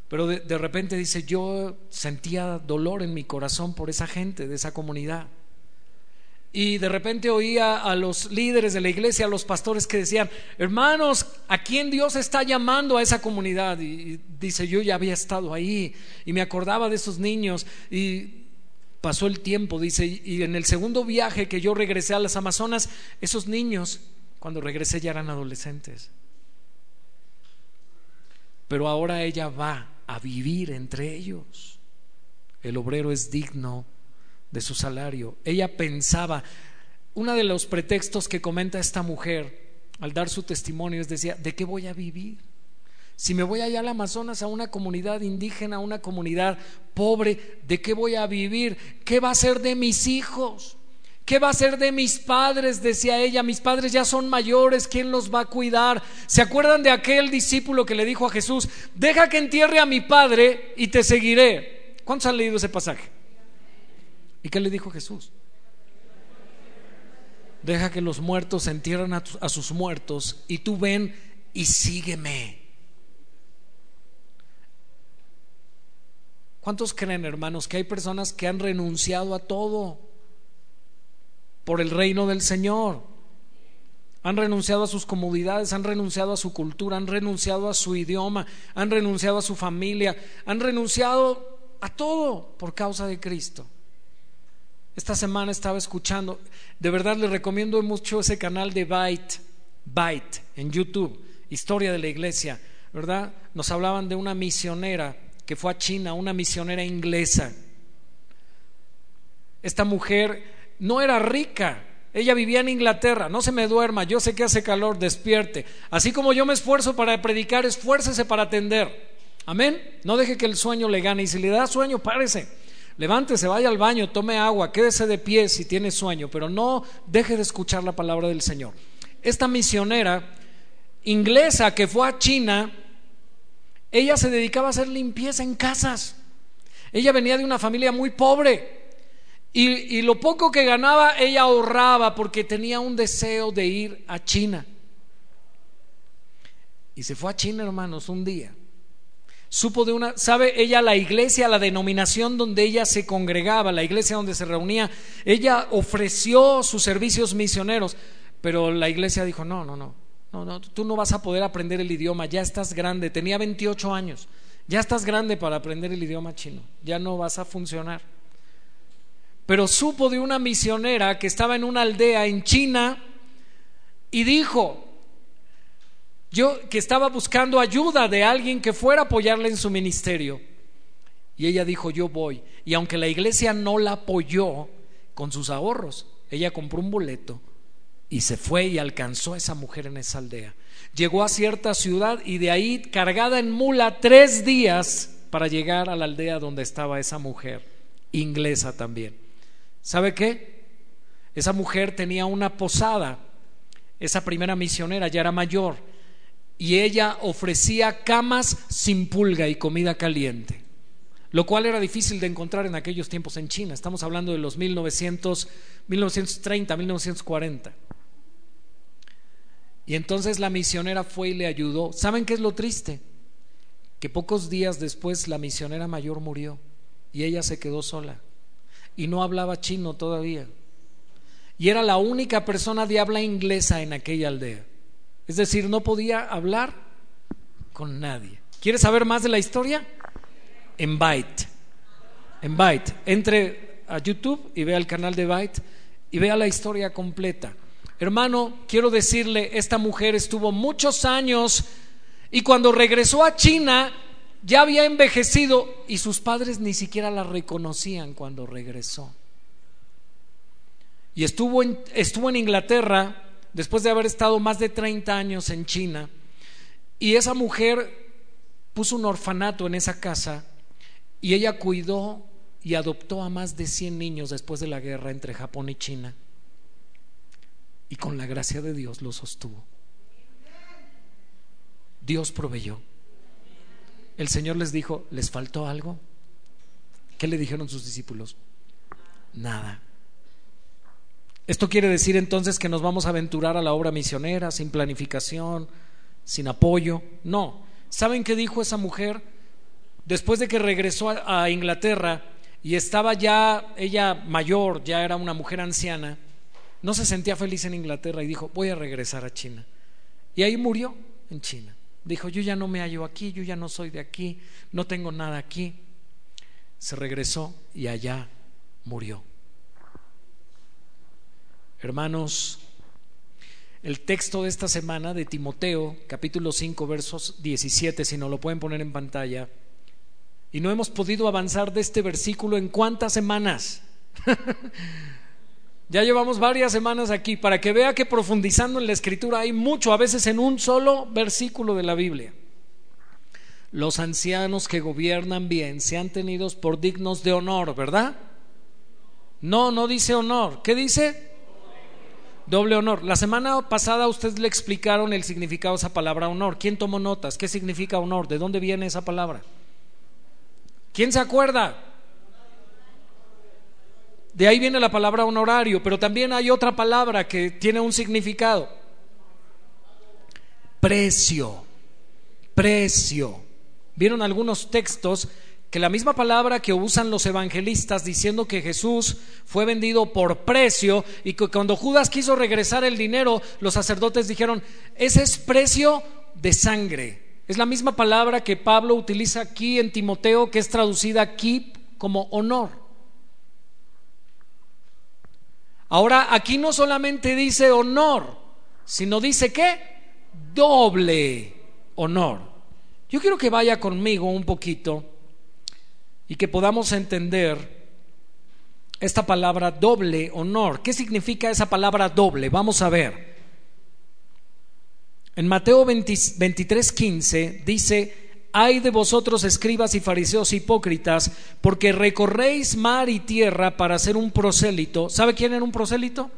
Pero de, de repente dice, yo sentía dolor en mi corazón por esa gente, de esa comunidad y de repente oía a los líderes de la iglesia, a los pastores que decían, hermanos, ¿a quién Dios está llamando a esa comunidad? Y, dice, yo ya había estado ahí y me acordaba de esos niños y pasó el tiempo, dice, y en el segundo viaje que yo regresé a las Amazonas, esos niños, cuando regresé ya eran adolescentes. Pero ahora ella va a vivir entre ellos. El obrero es digno de su salario. Ella pensaba, uno de los pretextos que comenta esta mujer al dar su testimonio es decía, ¿de qué voy a vivir? Si me voy allá al Amazonas a una comunidad indígena, a una comunidad pobre, ¿de qué voy a vivir? ¿Qué va a ser de mis hijos? ¿Qué va a ser de mis padres? Decía ella, mis padres ya son mayores, ¿quién los va a cuidar? ¿Se acuerdan de aquel discípulo que le dijo a Jesús, deja que entierre a mi padre y te seguiré? ¿Cuántos han leído ese pasaje? ¿Y qué le dijo Jesús? Deja que los muertos entierren a, a sus muertos y tú ven y sígueme. ¿Cuántos creen, hermanos, que hay personas que han renunciado a todo por el reino del Señor? Han renunciado a sus comodidades, han renunciado a su cultura, han renunciado a su idioma, han renunciado a su familia, han renunciado a todo por causa de Cristo. Esta semana estaba escuchando, de verdad les recomiendo mucho ese canal de Byte, Byte en YouTube, Historia de la Iglesia, ¿verdad? Nos hablaban de una misionera que fue a China, una misionera inglesa. Esta mujer no era rica, ella vivía en Inglaterra, no se me duerma, yo sé que hace calor, despierte. Así como yo me esfuerzo para predicar, esfuércese para atender. Amén. No deje que el sueño le gane y si le da sueño, párese. Levántese, vaya al baño, tome agua, quédese de pie si tiene sueño, pero no deje de escuchar la palabra del Señor. Esta misionera inglesa que fue a China, ella se dedicaba a hacer limpieza en casas. Ella venía de una familia muy pobre y, y lo poco que ganaba ella ahorraba porque tenía un deseo de ir a China. Y se fue a China, hermanos, un día. Supo de una, sabe ella la iglesia, la denominación donde ella se congregaba, la iglesia donde se reunía, ella ofreció sus servicios misioneros, pero la iglesia dijo, no, no, no, no, no, tú no vas a poder aprender el idioma, ya estás grande, tenía 28 años, ya estás grande para aprender el idioma chino, ya no vas a funcionar. Pero supo de una misionera que estaba en una aldea en China y dijo, yo que estaba buscando ayuda de alguien que fuera a apoyarle en su ministerio. Y ella dijo, yo voy. Y aunque la iglesia no la apoyó con sus ahorros, ella compró un boleto y se fue y alcanzó a esa mujer en esa aldea. Llegó a cierta ciudad y de ahí cargada en mula tres días para llegar a la aldea donde estaba esa mujer, inglesa también. ¿Sabe qué? Esa mujer tenía una posada, esa primera misionera ya era mayor y ella ofrecía camas sin pulga y comida caliente, lo cual era difícil de encontrar en aquellos tiempos en China. Estamos hablando de los 1900, 1930, 1940. Y entonces la misionera fue y le ayudó. ¿Saben qué es lo triste? Que pocos días después la misionera mayor murió y ella se quedó sola y no hablaba chino todavía. Y era la única persona de habla inglesa en aquella aldea. Es decir, no podía hablar con nadie. ¿Quieres saber más de la historia? En Byte. En Byte. Entre a YouTube y vea el canal de Byte y vea la historia completa. Hermano, quiero decirle, esta mujer estuvo muchos años y cuando regresó a China ya había envejecido y sus padres ni siquiera la reconocían cuando regresó. Y estuvo en, estuvo en Inglaterra después de haber estado más de 30 años en China, y esa mujer puso un orfanato en esa casa y ella cuidó y adoptó a más de 100 niños después de la guerra entre Japón y China. Y con la gracia de Dios lo sostuvo. Dios proveyó. El Señor les dijo, ¿les faltó algo? ¿Qué le dijeron sus discípulos? Nada. Esto quiere decir entonces que nos vamos a aventurar a la obra misionera sin planificación, sin apoyo. No. ¿Saben qué dijo esa mujer? Después de que regresó a Inglaterra y estaba ya ella mayor, ya era una mujer anciana, no se sentía feliz en Inglaterra y dijo, voy a regresar a China. Y ahí murió en China. Dijo, yo ya no me hallo aquí, yo ya no soy de aquí, no tengo nada aquí. Se regresó y allá murió. Hermanos, el texto de esta semana de Timoteo, capítulo 5, versos 17, si no lo pueden poner en pantalla, y no hemos podido avanzar de este versículo en cuántas semanas. ya llevamos varias semanas aquí para que vea que profundizando en la escritura hay mucho, a veces en un solo versículo de la Biblia. Los ancianos que gobiernan bien sean tenidos por dignos de honor, ¿verdad? No, no dice honor. ¿Qué dice? Doble honor. La semana pasada ustedes le explicaron el significado de esa palabra honor. ¿Quién tomó notas? ¿Qué significa honor? ¿De dónde viene esa palabra? ¿Quién se acuerda? De ahí viene la palabra honorario, pero también hay otra palabra que tiene un significado. Precio, precio. Vieron algunos textos que la misma palabra que usan los evangelistas diciendo que Jesús fue vendido por precio y que cuando Judas quiso regresar el dinero, los sacerdotes dijeron, ese es precio de sangre. Es la misma palabra que Pablo utiliza aquí en Timoteo, que es traducida aquí como honor. Ahora, aquí no solamente dice honor, sino dice que doble honor. Yo quiero que vaya conmigo un poquito y que podamos entender esta palabra doble honor. ¿Qué significa esa palabra doble? Vamos a ver. En Mateo 23, 15 dice, hay de vosotros escribas y fariseos hipócritas, porque recorréis mar y tierra para ser un prosélito. ¿Sabe quién era un prosélito?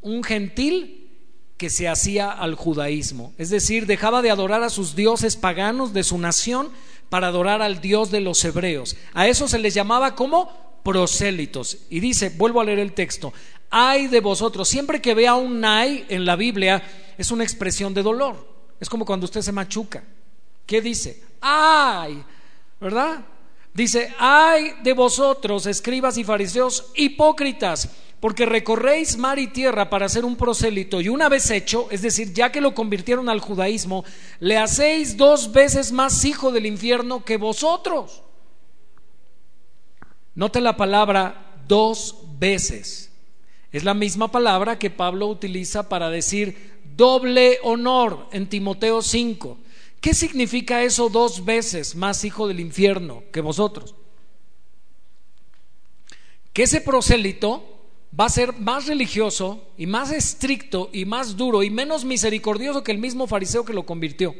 Un gentil que se hacía al judaísmo. Es decir, dejaba de adorar a sus dioses paganos de su nación para adorar al Dios de los hebreos. A eso se les llamaba como prosélitos. Y dice, vuelvo a leer el texto, hay de vosotros, siempre que vea un hay en la Biblia, es una expresión de dolor. Es como cuando usted se machuca. ¿Qué dice? ¡Ay! ¿Verdad? Dice, ay de vosotros, escribas y fariseos hipócritas, porque recorréis mar y tierra para hacer un prosélito y una vez hecho, es decir, ya que lo convirtieron al judaísmo, le hacéis dos veces más hijo del infierno que vosotros. Note la palabra dos veces. Es la misma palabra que Pablo utiliza para decir doble honor en Timoteo 5. ¿Qué significa eso dos veces más hijo del infierno que vosotros? Que ese prosélito va a ser más religioso y más estricto y más duro y menos misericordioso que el mismo fariseo que lo convirtió.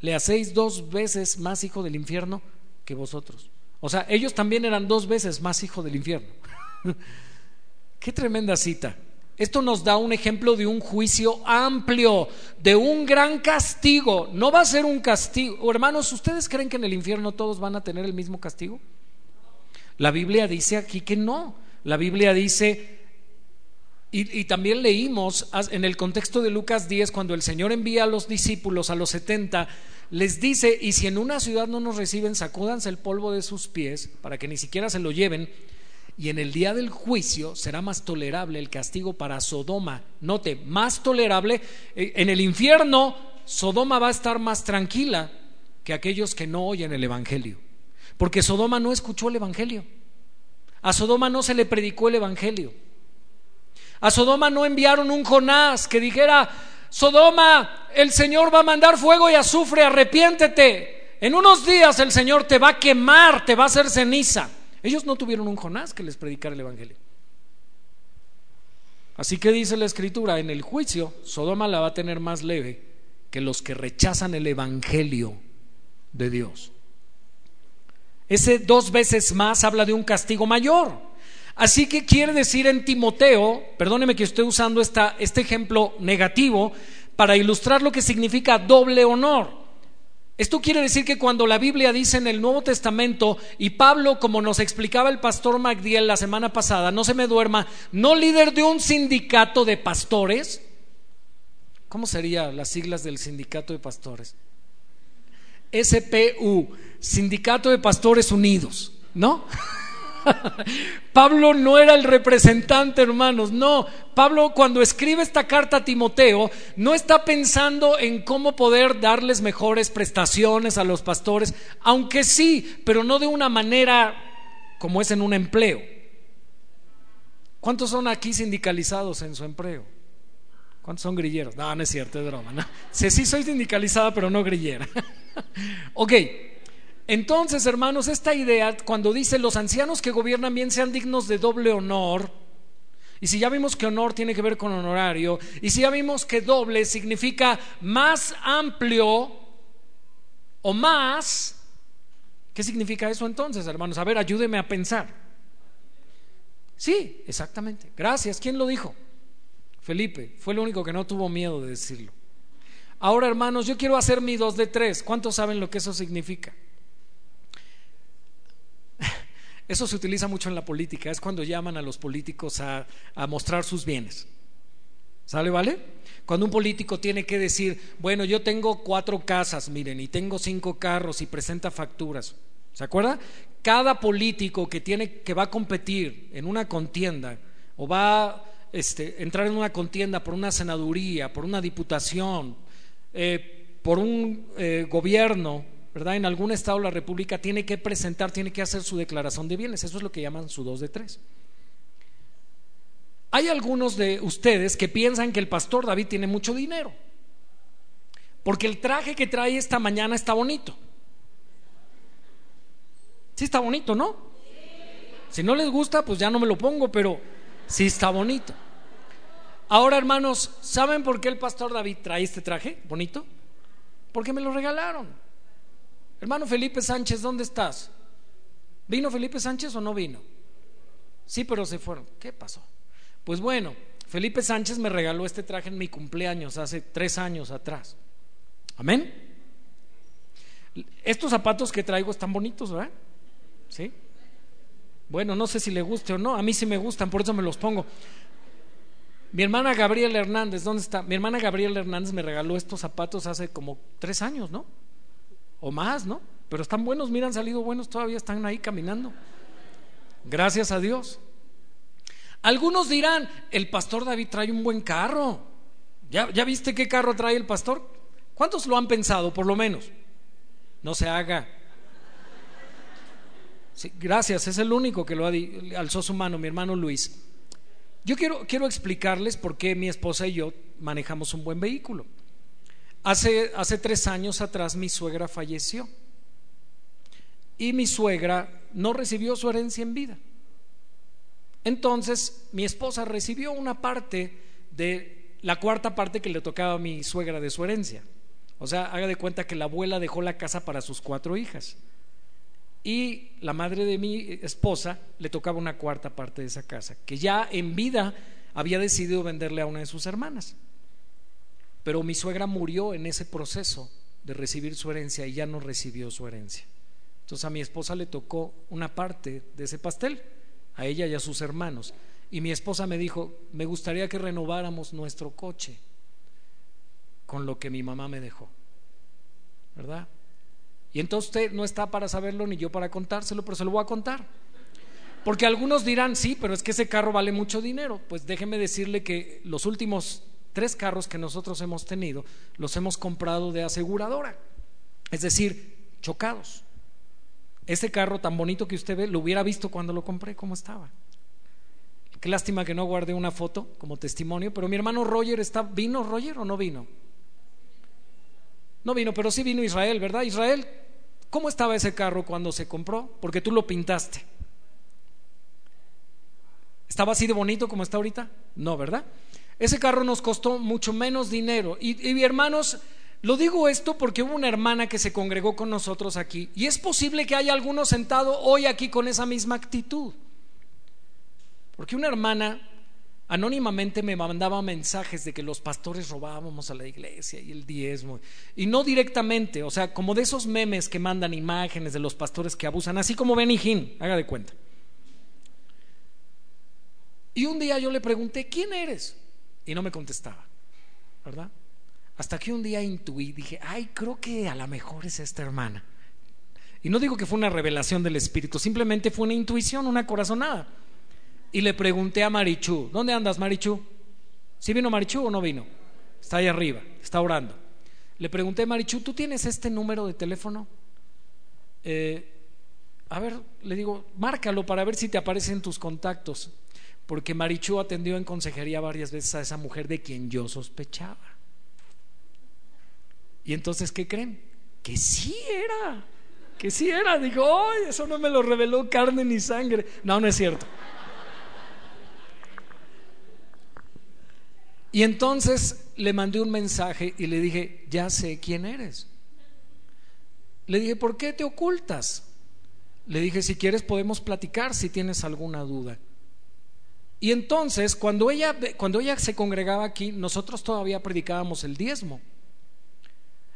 Le hacéis dos veces más hijo del infierno que vosotros. O sea, ellos también eran dos veces más hijo del infierno. Qué tremenda cita. Esto nos da un ejemplo de un juicio amplio, de un gran castigo. No va a ser un castigo. Hermanos, ¿ustedes creen que en el infierno todos van a tener el mismo castigo? La Biblia dice aquí que no. La Biblia dice, y, también leímos en el contexto de Lucas 10, cuando el Señor envía a los discípulos, a los 70, les dice, y si en una ciudad no nos reciben, sacúdanse el polvo de sus pies para que ni siquiera se lo lleven y en el día del juicio será más tolerable el castigo para Sodoma. Note, más tolerable. Eh, en el infierno, Sodoma va a estar más tranquila que aquellos que no oyen el Evangelio. Porque Sodoma no escuchó el Evangelio. A Sodoma no se le predicó el Evangelio. A Sodoma no enviaron un Jonás que dijera, Sodoma, el Señor va a mandar fuego y azufre, arrepiéntete. En unos días el Señor te va a quemar, te va a hacer ceniza. Ellos no tuvieron un Jonás que les predicara el Evangelio. Así que dice la Escritura, en el juicio, Sodoma la va a tener más leve que los que rechazan el Evangelio de Dios. Ese dos veces más habla de un castigo mayor. Así que quiere decir en Timoteo, perdóneme que estoy usando esta, este ejemplo negativo para ilustrar lo que significa doble honor. Esto quiere decir que cuando la Biblia dice en el Nuevo Testamento, y Pablo, como nos explicaba el pastor Magdiel la semana pasada, no se me duerma, no líder de un sindicato de pastores, ¿cómo serían las siglas del sindicato de pastores? SPU, Sindicato de Pastores Unidos, ¿no? Pablo no era el representante, hermanos, no. Pablo cuando escribe esta carta a Timoteo no está pensando en cómo poder darles mejores prestaciones a los pastores, aunque sí, pero no de una manera como es en un empleo. ¿Cuántos son aquí sindicalizados en su empleo? ¿Cuántos son grilleros? No, no es cierto, es broma. ¿no? Sí, sí soy sindicalizada, pero no grillera. ok, entonces, hermanos, esta idea, cuando dice los ancianos que gobiernan bien sean dignos de doble honor, y si ya vimos que honor tiene que ver con honorario, y si ya vimos que doble significa más amplio o más, ¿qué significa eso entonces, hermanos? A ver, ayúdeme a pensar. Sí, exactamente. Gracias. ¿Quién lo dijo? Felipe. Fue el único que no tuvo miedo de decirlo. Ahora, hermanos, yo quiero hacer mi dos de tres. ¿Cuántos saben lo que eso significa? Eso se utiliza mucho en la política, es cuando llaman a los políticos a, mostrar sus bienes. ¿Sale, vale? Cuando un político tiene que decir, bueno, yo tengo cuatro casas, miren, y tengo cinco carros y presenta facturas. ¿Se acuerda? Cada político que tiene que va a competir en una contienda o va este, entrar en una contienda por una senaduría, por una diputación, eh, por un eh, gobierno, ¿verdad? En algún estado de la República tiene que presentar, tiene que hacer su declaración de bienes. Eso es lo que llaman su dos de tres. Hay algunos de ustedes que piensan que el pastor David tiene mucho dinero, porque el traje que trae esta mañana está bonito. Sí está bonito, ¿no? Si no les gusta, pues ya no me lo pongo, pero sí está bonito. Ahora, hermanos, ¿saben por qué el pastor David trae este traje bonito? Porque me lo regalaron. Hermano Felipe Sánchez, ¿dónde estás? ¿Vino Felipe Sánchez o no vino? Sí, pero se fueron. ¿Qué pasó? Pues bueno, Felipe Sánchez me regaló este traje en mi cumpleaños hace tres años atrás. Amén. Estos zapatos que traigo están bonitos, ¿verdad? ¿Sí? Bueno, no sé si le guste o no, a mí sí me gustan, por eso me los pongo. Mi hermana Gabriela Hernández, ¿dónde está? Mi hermana Gabriela Hernández me regaló estos zapatos hace como tres años, ¿no? O más, ¿no? Pero están buenos, mira, han salido buenos, todavía están ahí caminando. Gracias a Dios. Algunos dirán, el pastor David trae un buen carro. ¿Ya, ¿Ya viste qué carro trae el pastor? ¿Cuántos lo han pensado, por lo menos? No se haga gracias, es el único que lo alzó su mano, mi hermano Luis. Yo quiero, quiero explicarles por qué mi esposa y yo manejamos un buen vehículo. Hace, hace tres años atrás mi suegra falleció y mi suegra no recibió su herencia en vida. Entonces mi esposa recibió una parte de la cuarta parte que le tocaba a mi suegra de su herencia. O sea, haga de cuenta que la abuela dejó la casa para sus cuatro hijas y la madre de mi esposa le tocaba una cuarta parte de esa casa, que ya en vida había decidido venderle a una de sus hermanas. Pero mi suegra murió en ese proceso de recibir su herencia y ya no recibió su herencia. Entonces a mi esposa le tocó una parte de ese pastel, a ella y a sus hermanos. Y mi esposa me dijo, me gustaría que renováramos nuestro coche con lo que mi mamá me dejó. ¿Verdad? Y entonces usted no está para saberlo ni yo para contárselo, pero se lo voy a contar. Porque algunos dirán, sí, pero es que ese carro vale mucho dinero. Pues déjeme decirle que los últimos tres carros que nosotros hemos tenido los hemos comprado de aseguradora, es decir, chocados. Ese carro tan bonito que usted ve, lo hubiera visto cuando lo compré, cómo estaba. Qué lástima que no guardé una foto como testimonio, pero mi hermano Roger está, ¿vino Roger o no vino? No vino, pero sí vino Israel, ¿verdad? Israel, ¿Cómo estaba ese carro cuando se compró? Porque tú lo pintaste. ¿Estaba así de bonito como está ahorita? No, ¿verdad? Ese carro nos costó mucho menos dinero. Y, y hermanos, lo digo esto porque hubo una hermana que se congregó con nosotros aquí. Y es posible que haya alguno sentado hoy aquí con esa misma actitud. Porque una hermana anónimamente me mandaba mensajes de que los pastores robábamos a la iglesia y el diezmo. Y no directamente, o sea, como de esos memes que mandan imágenes de los pastores que abusan, así como Benny Hinn, haga de cuenta. Y un día yo le pregunté, ¿quién eres? Y no me contestaba, ¿verdad? Hasta que un día intuí, dije, ay, creo que a lo mejor es esta hermana. Y no digo que fue una revelación del Espíritu, simplemente fue una intuición, una corazonada y le pregunté a Marichu, ¿dónde andas Marichu? ¿Sí vino Marichu o no vino? Está ahí arriba, está orando. Le pregunté a Marichu, ¿tú tienes este número de teléfono? Eh, a ver, le digo, márcalo para ver si te aparecen tus contactos. Porque Marichu atendió en consejería varias veces a esa mujer de quien yo sospechaba. Y entonces, ¿qué creen? Que sí era, que sí era. Digo, ¡ay! Eso no me lo reveló carne ni sangre. No, no es cierto. Y entonces le mandé un mensaje y le dije, ya sé quién eres. Le dije, ¿por qué te ocultas? Le dije, si quieres podemos platicar si tienes alguna duda. Y entonces, cuando ella, cuando ella se congregaba aquí, nosotros todavía predicábamos el diezmo.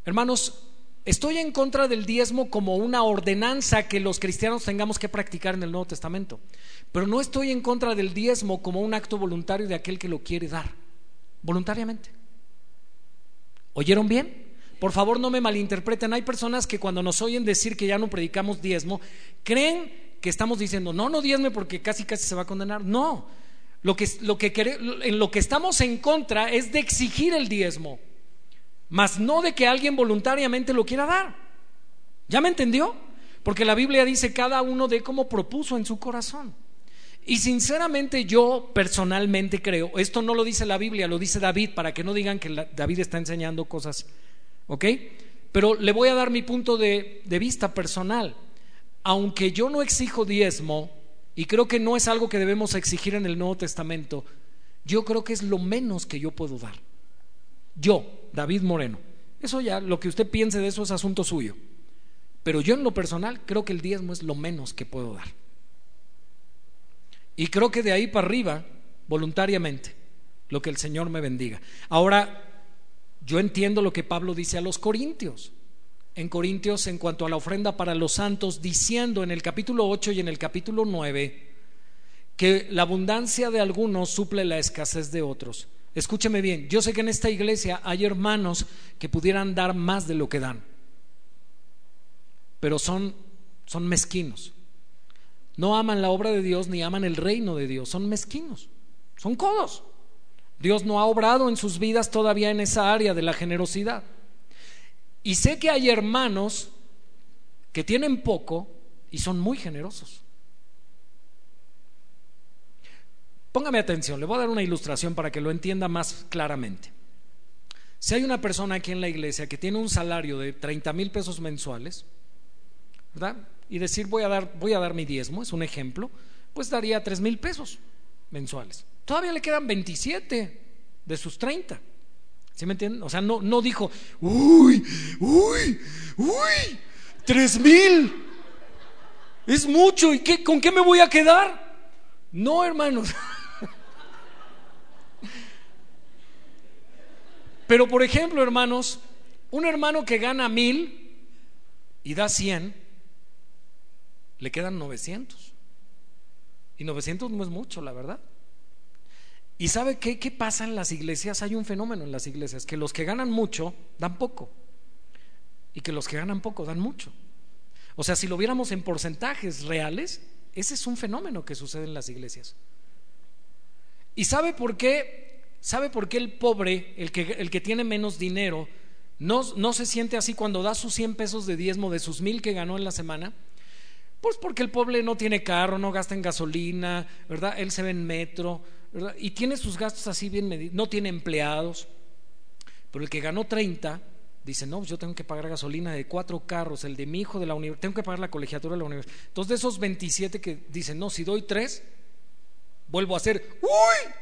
Hermanos, Estoy en contra del diezmo como una ordenanza que los cristianos tengamos que practicar en el Nuevo Testamento, pero no estoy en contra del diezmo como un acto voluntario de aquel que lo quiere dar, voluntariamente. ¿Oyeron bien? Por favor no me malinterpreten. Hay personas que cuando nos oyen decir que ya no predicamos diezmo, creen que estamos diciendo, no, no diezme porque casi casi se va a condenar. No, lo que, lo que en lo que estamos en contra es de exigir el diezmo mas no de que alguien voluntariamente lo quiera dar. ¿Ya me entendió? Porque la Biblia dice cada uno de cómo propuso en su corazón. Y sinceramente yo personalmente creo, esto no lo dice la Biblia, lo dice David, para que no digan que David está enseñando cosas, ¿ok? Pero le voy a dar mi punto de, vista personal. Aunque yo no exijo diezmo, y creo que no es algo que debemos exigir en el Nuevo Testamento, yo creo que es lo menos que yo puedo dar. Yo, David Moreno. Eso ya, lo que usted piense de eso es asunto suyo. Pero yo en lo personal creo que el diezmo es lo menos que puedo dar. Y creo que de ahí para arriba, voluntariamente, lo que el Señor me bendiga. Ahora, yo entiendo lo que Pablo dice a los corintios. En Corintios, en cuanto a la ofrenda para los santos, diciendo en el capítulo 8 y en el capítulo 9 que la abundancia de algunos suple la escasez de otros. Escúcheme bien, yo sé que en esta iglesia hay hermanos que pudieran dar más de lo que dan, pero son, son mezquinos. No aman la obra de Dios ni aman el reino de Dios, son mezquinos, son codos. Dios no ha obrado en sus vidas todavía en esa área de la generosidad. Y sé que hay hermanos que tienen poco y son muy generosos. Póngame atención, le voy a dar una ilustración para que lo entienda más claramente. Si hay una persona aquí en la iglesia que tiene un salario de 30 mil pesos mensuales, ¿verdad? Y decir voy a dar, voy a dar mi diezmo, es un ejemplo, pues daría 3 mil pesos mensuales. Todavía le quedan 27 de sus 30. ¿Sí me entienden? O sea, no, no dijo, uy, uy, uy, 3 mil. Es mucho. ¿Y qué, con qué me voy a quedar? No, hermanos. Pero por ejemplo, hermanos, un hermano que gana mil y da cien, le quedan 900. Y 900 no es mucho, la verdad. ¿Y sabe qué, qué pasa en las iglesias? Hay un fenómeno en las iglesias, que los que ganan mucho dan poco. Y que los que ganan poco dan mucho. O sea, si lo viéramos en porcentajes reales, ese es un fenómeno que sucede en las iglesias. ¿Y sabe por qué ¿Sabe por qué el pobre, el que, el que tiene menos dinero, no, no, se siente así cuando da sus 100 pesos de diezmo de sus mil que ganó en la semana? Pues porque el pobre no tiene carro, no gasta en gasolina, ¿verdad? Él se ve en metro, ¿verdad? Y tiene sus gastos así bien medidos, no tiene empleados. Pero el que ganó 30 dice, no, pues yo tengo que pagar gasolina de cuatro carros, el de mi hijo de la universidad, tengo que pagar la colegiatura de la universidad. Entonces de esos 27 que dicen, no, si doy tres, vuelvo a hacer, uy,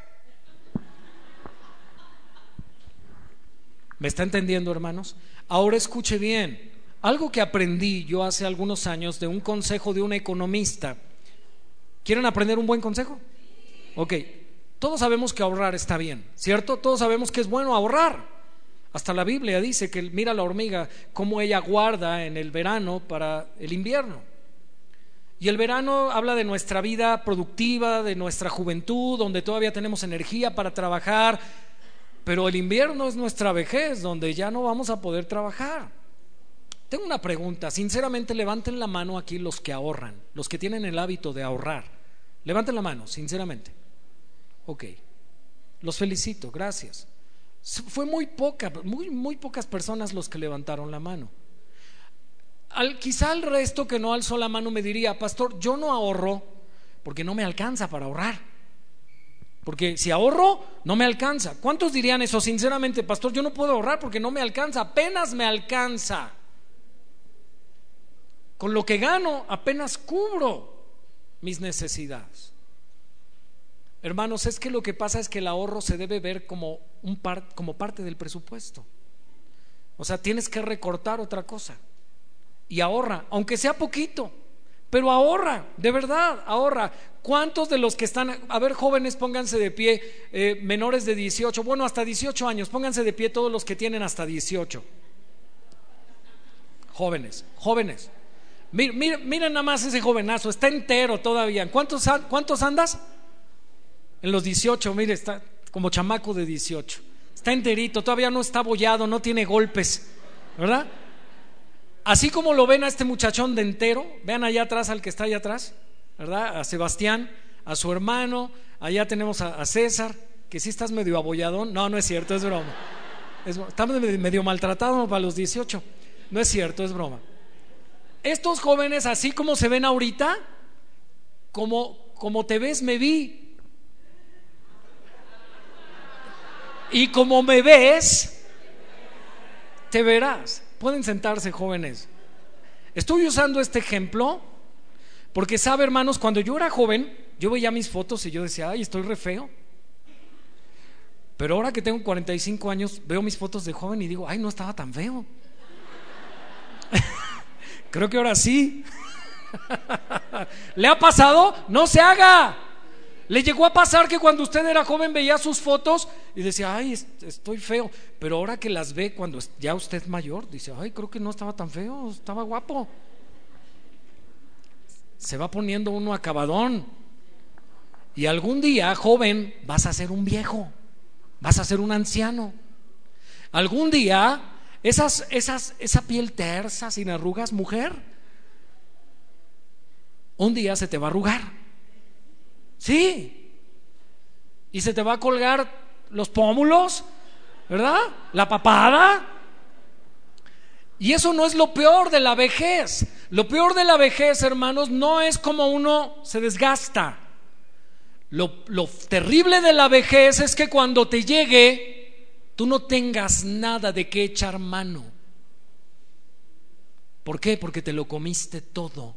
¿Me está entendiendo, hermanos? Ahora escuche bien. Algo que aprendí yo hace algunos años de un consejo de un economista. ¿Quieren aprender un buen consejo? Ok. Todos sabemos que ahorrar está bien, ¿cierto? Todos sabemos que es bueno ahorrar. Hasta la Biblia dice que mira la hormiga, cómo ella guarda en el verano para el invierno. Y el verano habla de nuestra vida productiva, de nuestra juventud, donde todavía tenemos energía para trabajar, pero el invierno es nuestra vejez, donde ya no vamos a poder trabajar. Tengo una pregunta, sinceramente levanten la mano aquí los que ahorran, los que tienen el hábito de ahorrar. Levanten la mano, sinceramente. Ok, los felicito, gracias. Fue muy poca, muy, muy pocas personas los que levantaron la mano. Al, quizá el resto que no alzó la mano me diría, pastor, yo no ahorro porque no me alcanza para ahorrar. Porque si ahorro, no me alcanza. ¿Cuántos dirían eso? Sinceramente, pastor, yo no puedo ahorrar porque no me alcanza, apenas me alcanza. Con lo que gano, apenas cubro mis necesidades. Hermanos, es que lo que pasa es que el ahorro se debe ver como, un como parte del presupuesto. O sea, tienes que recortar otra cosa. Y ahorra, aunque sea poquito. Pero ahorra, de verdad, ahorra. ¿Cuántos de los que están, a ver, jóvenes, pónganse de pie, eh, menores de 18, bueno, hasta 18 años, pónganse de pie todos los que tienen hasta 18. jóvenes, jóvenes. Miren, miren, nada más ese jovenazo, está entero todavía. ¿En ¿Cuántos, ¿Cuántos andas? En los 18, mire, está como chamaco de 18. Está enterito, todavía no está bollado, no tiene golpes, ¿verdad? Así como lo ven a este muchachón de entero, vean allá atrás al que está allá atrás, ¿verdad? A Sebastián, a su hermano, allá tenemos a, César, que sí estás medio abolladón. No, no es cierto, es broma. Es, bro- estamos medio maltratados para los 18. No es cierto, es broma. Estos jóvenes, así como se ven ahorita, como, como te ves, me vi. Y como me ves, te verás. Pueden sentarse jóvenes. Estoy usando este ejemplo porque sabe, hermanos, cuando yo era joven, yo veía mis fotos y yo decía, ay, estoy re feo. Pero ahora que tengo 45 años, veo mis fotos de joven y digo, ay, no estaba tan feo. Creo que ahora sí. ¿Le ha pasado? No se haga. Le llegó a pasar que cuando usted era joven veía sus fotos y decía, ay, est- estoy feo. Pero ahora que las ve cuando ya usted es mayor, dice, ay, creo que no estaba tan feo, estaba guapo. Se va poniendo uno acabadón. Y algún día, joven, vas a ser un viejo, vas a ser un anciano. Algún día, esas, esas, esa piel tersa, sin arrugas, mujer, un día se te va a arrugar. Sí. Y se te va a colgar los pómulos, ¿verdad? La papada. Y eso no es lo peor de la vejez. Lo peor de la vejez, hermanos, no es como uno se desgasta. Lo, lo terrible de la vejez es que cuando te llegue, tú no tengas nada de qué echar mano. ¿Por qué? Porque te lo comiste todo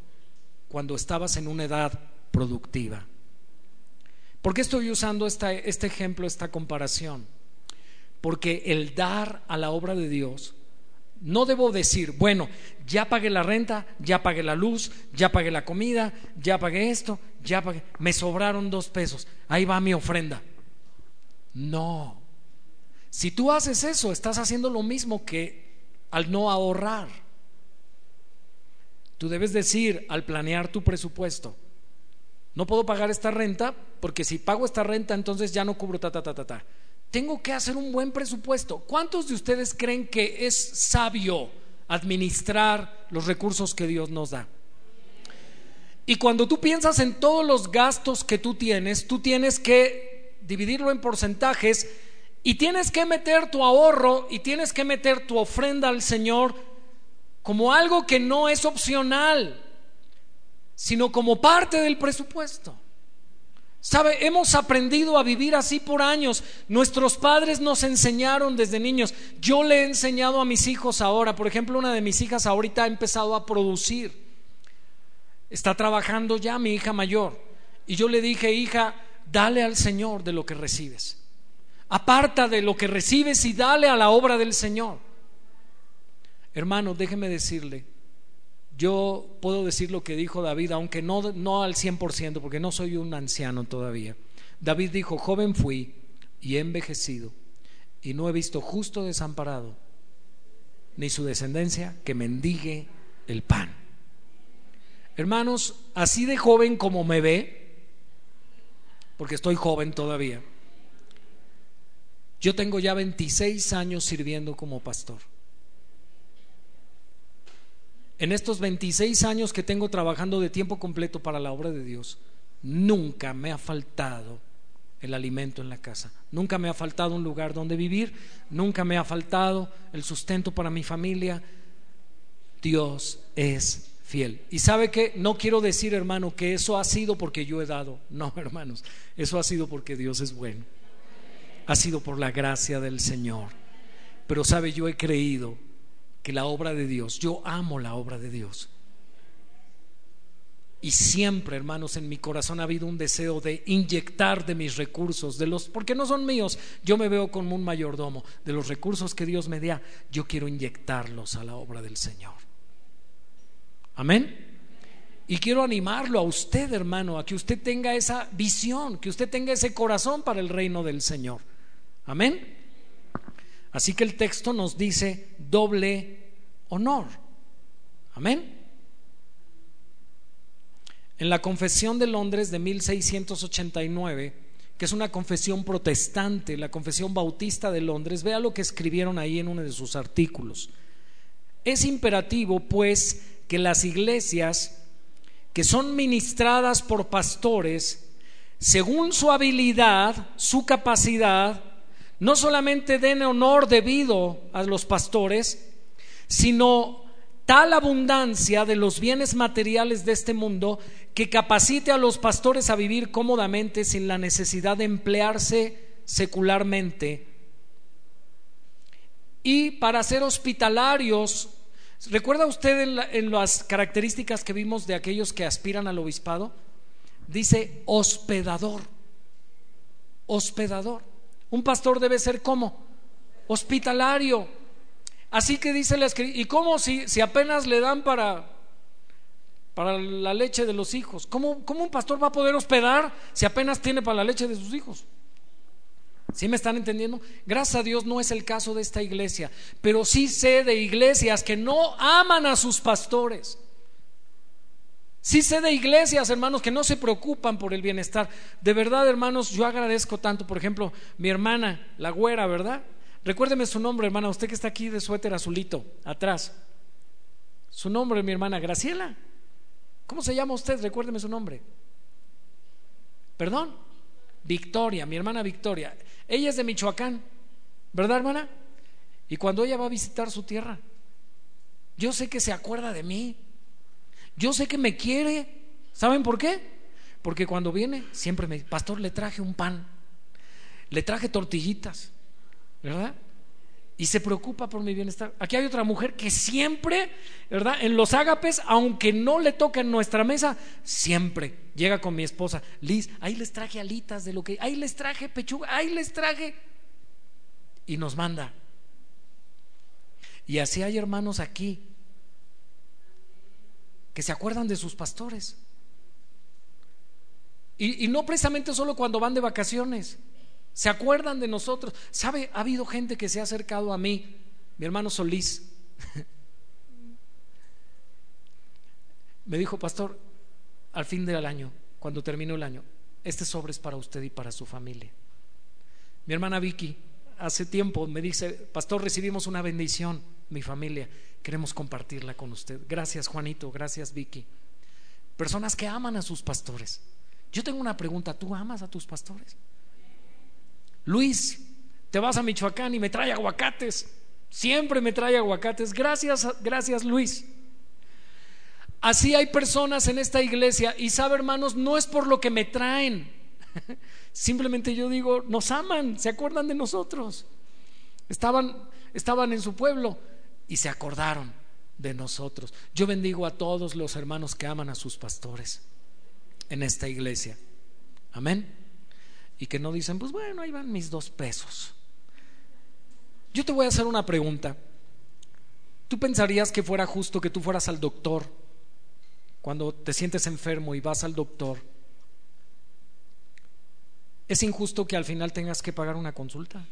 cuando estabas en una edad productiva. ¿Por qué estoy usando este ejemplo, esta comparación? Porque el dar a la obra de Dios, no debo decir, bueno, ya pagué la renta, ya pagué la luz, ya pagué la comida, ya pagué esto, ya pagué, me sobraron dos pesos, ahí va mi ofrenda. No. Si tú haces eso, estás haciendo lo mismo que al no ahorrar. Tú debes decir al planear tu presupuesto, no puedo pagar esta renta porque si pago esta renta entonces ya no cubro ta ta ta ta ta. Tengo que hacer un buen presupuesto. ¿Cuántos de ustedes creen que es sabio administrar los recursos que Dios nos da? Y cuando tú piensas en todos los gastos que tú tienes, tú tienes que dividirlo en porcentajes y tienes que meter tu ahorro y tienes que meter tu ofrenda al Señor como algo que no es opcional, sino como parte del presupuesto. Sabe, hemos aprendido a vivir así por años. Nuestros padres nos enseñaron desde niños. Yo le he enseñado a mis hijos ahora. Por ejemplo, una de mis hijas ahorita ha empezado a producir. Está trabajando ya mi hija mayor. Y yo le dije, hija, dale al Señor de lo que recibes. Aparta de lo que recibes y dale a la obra del Señor. Hermano, déjeme decirle, yo puedo decir lo que dijo David, aunque no, no al 100%, porque no soy un anciano todavía. David dijo, joven fui y he envejecido, y no he visto justo desamparado, ni su descendencia que mendigue el pan. Hermanos, así de joven como me ve, porque estoy joven todavía, yo tengo ya 26 años sirviendo como pastor. En estos 26 años que tengo trabajando de tiempo completo para la obra de Dios, nunca me ha faltado el alimento en la casa, nunca me ha faltado un lugar donde vivir, nunca me ha faltado el sustento para mi familia. Dios es fiel. Y sabe que no quiero decir, hermano, que eso ha sido porque yo he dado. No, hermanos, eso ha sido porque Dios es bueno. Ha sido por la gracia del Señor. Pero sabe, yo he creído que la obra de Dios, yo amo la obra de Dios. Y siempre, hermanos, en mi corazón ha habido un deseo de inyectar de mis recursos, de los, porque no son míos, yo me veo como un mayordomo, de los recursos que Dios me da, yo quiero inyectarlos a la obra del Señor. Amén. Y quiero animarlo a usted, hermano, a que usted tenga esa visión, que usted tenga ese corazón para el reino del Señor. Amén. Así que el texto nos dice doble honor. Amén. En la Confesión de Londres de 1689, que es una confesión protestante, la Confesión Bautista de Londres, vea lo que escribieron ahí en uno de sus artículos. Es imperativo, pues, que las iglesias que son ministradas por pastores, según su habilidad, su capacidad, no solamente den honor debido a los pastores, sino tal abundancia de los bienes materiales de este mundo que capacite a los pastores a vivir cómodamente sin la necesidad de emplearse secularmente y para ser hospitalarios ¿Recuerda usted en, las características que vimos de aquellos que aspiran al obispado? Dice hospedador. Hospedador. Un pastor debe ser como hospitalario. Así que dice la escritura, ¿y cómo si, si apenas le dan para, para la leche de los hijos? ¿Cómo, ¿Cómo un pastor va a poder hospedar si apenas tiene para la leche de sus hijos? ¿Sí me están entendiendo? Gracias a Dios no es el caso de esta iglesia, pero sí sé de iglesias que no aman a sus pastores. Sí sé de iglesias, hermanos, que no se preocupan por el bienestar. De verdad, hermanos, yo agradezco tanto, por ejemplo, mi hermana, la güera, ¿verdad? Recuérdeme su nombre, hermana, usted que está aquí de suéter azulito, atrás. Su nombre, mi hermana, Graciela. ¿Cómo se llama usted? Recuérdeme su nombre. ¿Perdón? Victoria, mi hermana Victoria. Ella es de Michoacán, ¿verdad, hermana? Y cuando ella va a visitar su tierra, yo sé que se acuerda de mí. Yo sé que me quiere. ¿Saben por qué? Porque cuando viene, siempre me dice, pastor, le traje un pan, le traje tortillitas, ¿verdad? y se preocupa por mi bienestar. Aquí hay otra mujer que siempre, ¿verdad? En los ágapes, aunque no le toque en nuestra mesa, siempre llega con mi esposa, Liz, ahí les traje alitas de lo que, ahí les traje pechuga, ahí les traje. Y nos manda. Y así hay hermanos aquí que se acuerdan de sus pastores. Y, no precisamente solo cuando van de vacaciones. Se acuerdan de nosotros. ¿Sabe? Ha habido gente que se ha acercado a mí, mi hermano Solís. Me dijo, pastor, al fin del año, cuando terminó el año, este sobre es para usted y para su familia. Mi hermana Vicky, hace tiempo me dice, pastor, recibimos una bendición, mi familia, queremos compartirla con usted. Gracias, Juanito, gracias, Vicky. Personas que aman a sus pastores. Yo tengo una pregunta, ¿tú amas a tus pastores? Luis, te vas a Michoacán y me trae aguacates. Siempre me trae aguacates. Gracias, gracias Luis. Así hay personas en esta iglesia y sabe hermanos, no es por lo que me traen. Simplemente yo digo, nos aman, se acuerdan de nosotros. Estaban, estaban en su pueblo y se acordaron de nosotros. Yo bendigo a todos los hermanos que aman a sus pastores en esta iglesia. Amén y que no dicen, pues bueno, ahí van mis dos pesos. Yo te voy a hacer una pregunta. ¿Tú pensarías que fuera justo que tú fueras al doctor cuando te sientes enfermo y vas al doctor? ¿Es injusto que al final tengas que pagar una consulta?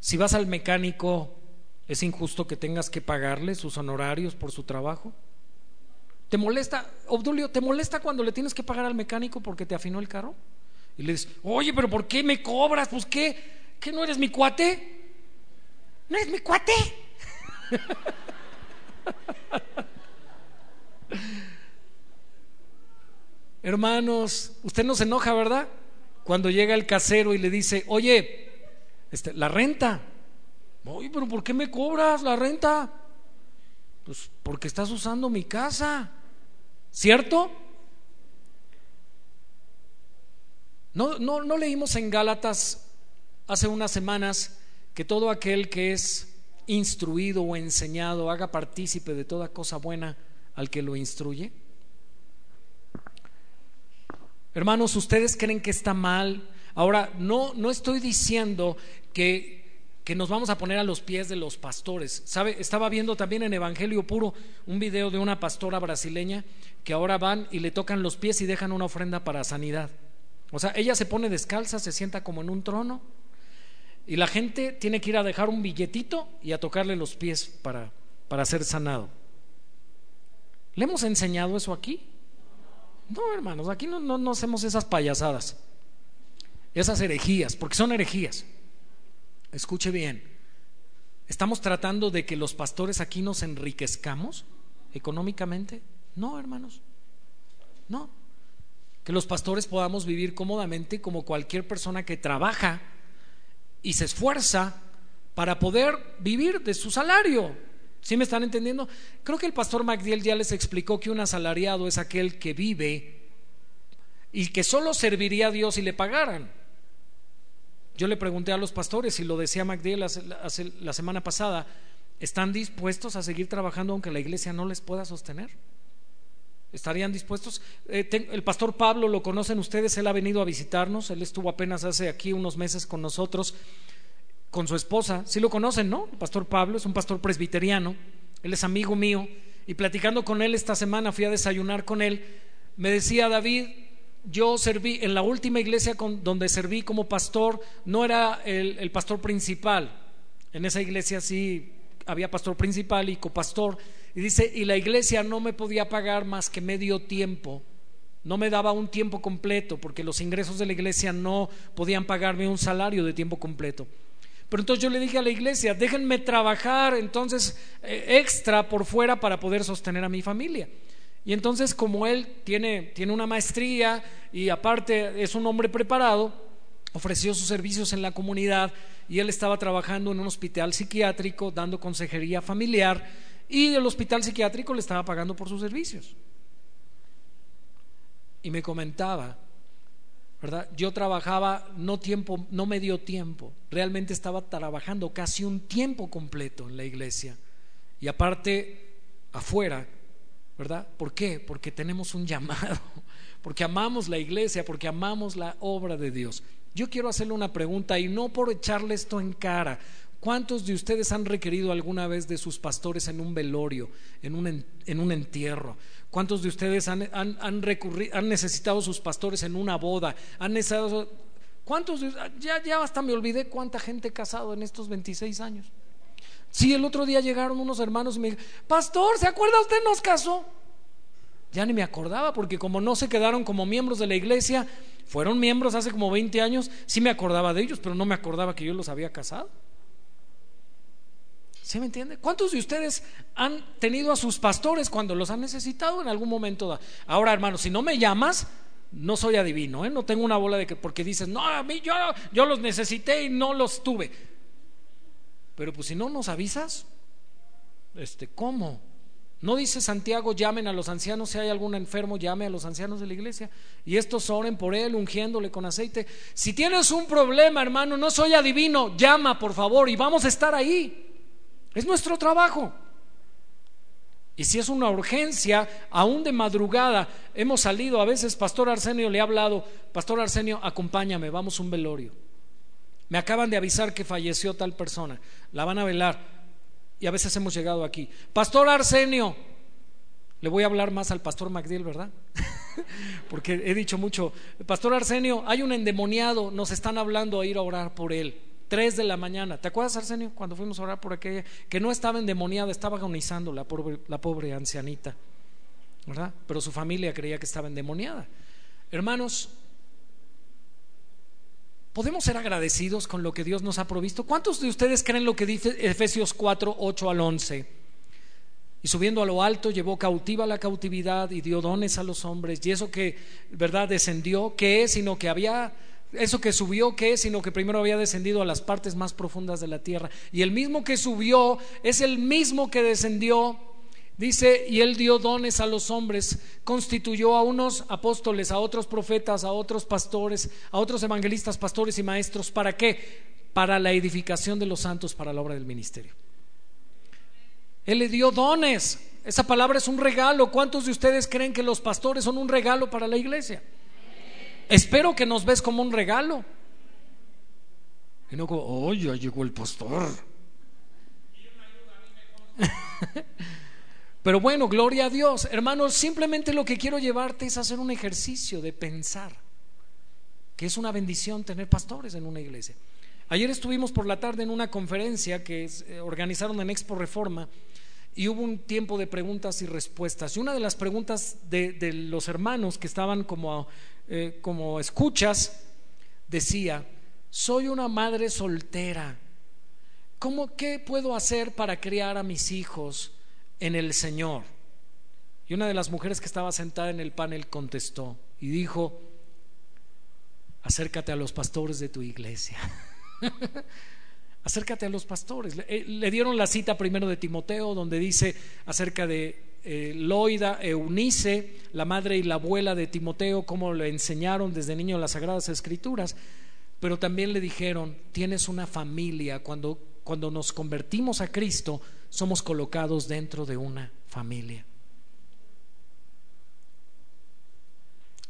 Si vas al mecánico, ¿es injusto que tengas que pagarle sus honorarios por su trabajo? ¿Te molesta, Obdulio, te molesta cuando le tienes que pagar al mecánico porque te afinó el carro? Y le dices, oye, pero ¿por qué me cobras? Pues qué, ¿qué no eres mi cuate? ¿No eres mi cuate? Hermanos, usted no se enoja, ¿verdad? Cuando llega el casero y le dice, oye, este, la renta. Oye, pero ¿por qué me cobras la renta? Pues porque estás usando mi casa. ¿Cierto? No, no, no leímos en Gálatas hace unas semanas que todo aquel que es instruido o enseñado haga partícipe de toda cosa buena al que lo instruye. Hermanos, ¿ustedes creen que está mal? Ahora, no, no estoy diciendo que nos vamos a poner a los pies de los pastores. ¿Sabe? Estaba viendo también en Evangelio Puro un video de una pastora brasileña que ahora van y le tocan los pies y dejan una ofrenda para sanidad. O sea, ella se pone descalza, se sienta como en un trono y la gente tiene que ir a dejar un billetito y a tocarle los pies para, para ser sanado. ¿Le hemos enseñado eso aquí? No, hermanos, aquí no, no, no hacemos esas payasadas, esas herejías, porque son herejías. Escuche bien, ¿estamos tratando de que los pastores aquí nos enriquezcamos económicamente? No, hermanos, no. Que los pastores podamos vivir cómodamente como cualquier persona que trabaja y se esfuerza para poder vivir de su salario. ¿Sí me están entendiendo? Creo que el pastor MacDiel ya les explicó que un asalariado es aquel que vive y que solo serviría a Dios si le pagaran. Yo le pregunté a los pastores, y lo decía MacDiel la semana pasada, ¿están dispuestos a seguir trabajando aunque la iglesia no les pueda sostener? ¿Estarían dispuestos? Eh, el pastor Pablo lo conocen ustedes, él ha venido a visitarnos, él estuvo apenas hace aquí unos meses con nosotros con su esposa. Sí lo conocen, ¿no? El pastor Pablo es un pastor presbiteriano, él es amigo mío, y platicando con él esta semana fui a desayunar con él, me decía David, yo serví en la última iglesia donde serví como pastor, no era el, el pastor principal, en esa iglesia sí había pastor principal y copastor, y dice, y la iglesia no me podía pagar más que medio tiempo no me daba un tiempo completo porque los ingresos de la iglesia no podían pagarme un salario de tiempo completo. Pero entonces yo le dije a la iglesia, déjenme trabajar entonces eh, extra por fuera para poder sostener a mi familia. Y entonces como él tiene, tiene una maestría y aparte es un hombre preparado, ofreció sus servicios en la comunidad y él estaba trabajando en un hospital psiquiátrico dando consejería familiar y el hospital psiquiátrico le estaba pagando por sus servicios. Y me comentaba ¿verdad? Yo trabajaba no tiempo, no medio tiempo, realmente estaba trabajando casi un tiempo completo en la iglesia. Y aparte, afuera, ¿verdad? ¿Por qué? Porque tenemos un llamado, porque amamos la iglesia, porque amamos la obra de Dios. Yo quiero hacerle una pregunta y no por echarle esto en cara, ¿Cuántos de ustedes han requerido alguna vez de sus pastores en un velorio, en un, en un entierro? ¿Cuántos de ustedes han, han, han necesitado sus pastores en una boda? ¿Han necesitado, ¿Cuántos ya, ya hasta me olvidé cuánta gente casado en estos 26 años? Sí, el otro día llegaron unos hermanos y me dijeron, Pastor, ¿se acuerda usted nos casó? Ya ni me acordaba porque como no se quedaron como miembros de la iglesia, fueron miembros hace como 20 años, sí me acordaba de ellos, pero no me acordaba que yo los había casado. ¿Sí me entiende? ¿Cuántos de ustedes han tenido a sus pastores cuando los han necesitado en algún momento? Ahora, hermano, si no me llamas, no soy adivino, ¿eh? no tengo una bola de que porque dices, no, a mí yo, yo los necesité y no los tuve. Pero pues si no nos avisas, este, ¿cómo? No dice Santiago, llamen a los ancianos, si hay algún enfermo, llame a los ancianos de la iglesia y estos oren por él, ungiéndole con aceite. Si tienes un problema, hermano, no soy adivino, llama por favor y vamos a estar ahí. Es nuestro trabajo. Y si es una urgencia, aún de madrugada, hemos salido, a veces Pastor Arsenio le ha hablado, Pastor Arsenio, acompáñame, vamos a un velorio. Me acaban de avisar que falleció tal persona, la van a velar. Y a veces hemos llegado aquí. Pastor Arsenio, le voy a hablar más al Pastor Magdiel, ¿verdad? Porque he dicho mucho, Pastor Arsenio, hay un endemoniado, nos están hablando a ir a orar por él. 3 de la mañana. ¿Te acuerdas, Arsenio, cuando fuimos a orar por aquella? Que no estaba endemoniada, estaba agonizando la pobre, la pobre ancianita, ¿verdad? Pero su familia creía que estaba endemoniada. Hermanos, ¿podemos ser agradecidos con lo que Dios nos ha provisto? ¿Cuántos de ustedes creen lo que dice Efesios 4, 8 al 11? Y subiendo a lo alto llevó cautiva la cautividad y dio dones a los hombres. Y eso que, ¿verdad?, descendió, ¿qué es? Sino que había eso que subió, ¿qué es? Sino que primero había descendido a las partes más profundas de la tierra. Y el mismo que subió es el mismo que descendió. Dice, y él dio dones a los hombres, constituyó a unos apóstoles, a otros profetas, a otros pastores, a otros evangelistas, pastores y maestros. ¿Para qué? Para la edificación de los santos, para la obra del ministerio. Él le dio dones. Esa palabra es un regalo. ¿Cuántos de ustedes creen que los pastores son un regalo para la iglesia? Espero que nos ves como un regalo. Y no como, oh, ya llegó el pastor. Pero bueno, gloria a Dios. Hermanos, simplemente lo que quiero llevarte es hacer un ejercicio de pensar que es una bendición tener pastores en una iglesia. Ayer estuvimos por la tarde en una conferencia que eh, organizaron en Expo Reforma y hubo un tiempo de preguntas y respuestas. Y una de las preguntas de, los hermanos que estaban como, eh, como escuchas decía, soy una madre soltera. ¿Cómo qué puedo hacer para criar a mis hijos en el Señor? Y una de las mujeres que estaba sentada en el panel contestó y dijo, acércate a los pastores de tu iglesia. acércate a los pastores. Le, eh, le, dieron la cita primero de Timoteo, donde dice acerca de eh, Loida, Eunice, la madre y la abuela de Timoteo, cómo le enseñaron desde niño las Sagradas Escrituras. Pero también le dijeron, tienes una familia. Cuando, cuando nos convertimos a Cristo, somos colocados dentro de una familia.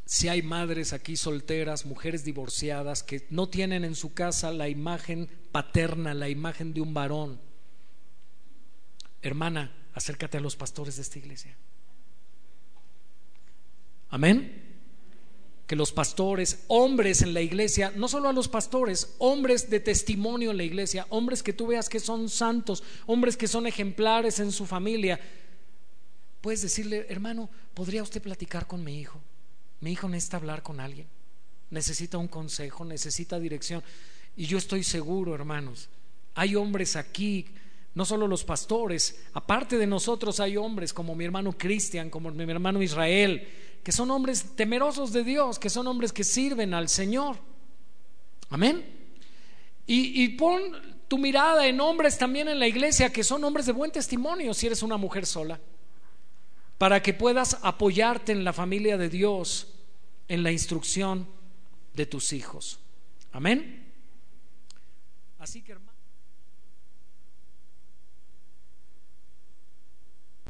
si hay madres aquí solteras, mujeres divorciadas, que no tienen en su casa la imagen paterna, la imagen de un varón, hermana, acércate a los pastores de esta iglesia. Amén. Que los pastores, hombres en la iglesia, no solo a los pastores, hombres de testimonio en la iglesia, hombres que tú veas que son santos, hombres que son ejemplares en su familia, puedes decirle, hermano, ¿podría usted platicar con mi hijo? Mi hijo necesita hablar con alguien, necesita un consejo, necesita dirección. Y yo estoy seguro, hermanos, hay hombres aquí, no solo los pastores, aparte de nosotros hay hombres como mi hermano Cristian, como mi hermano Israel, que son hombres temerosos de Dios, que son hombres que sirven al Señor. Amén. Y, y pon tu mirada en hombres también en la iglesia, que son hombres de buen testimonio si eres una mujer sola para que puedas apoyarte en la familia de Dios, en la instrucción de tus hijos. Amén. Así que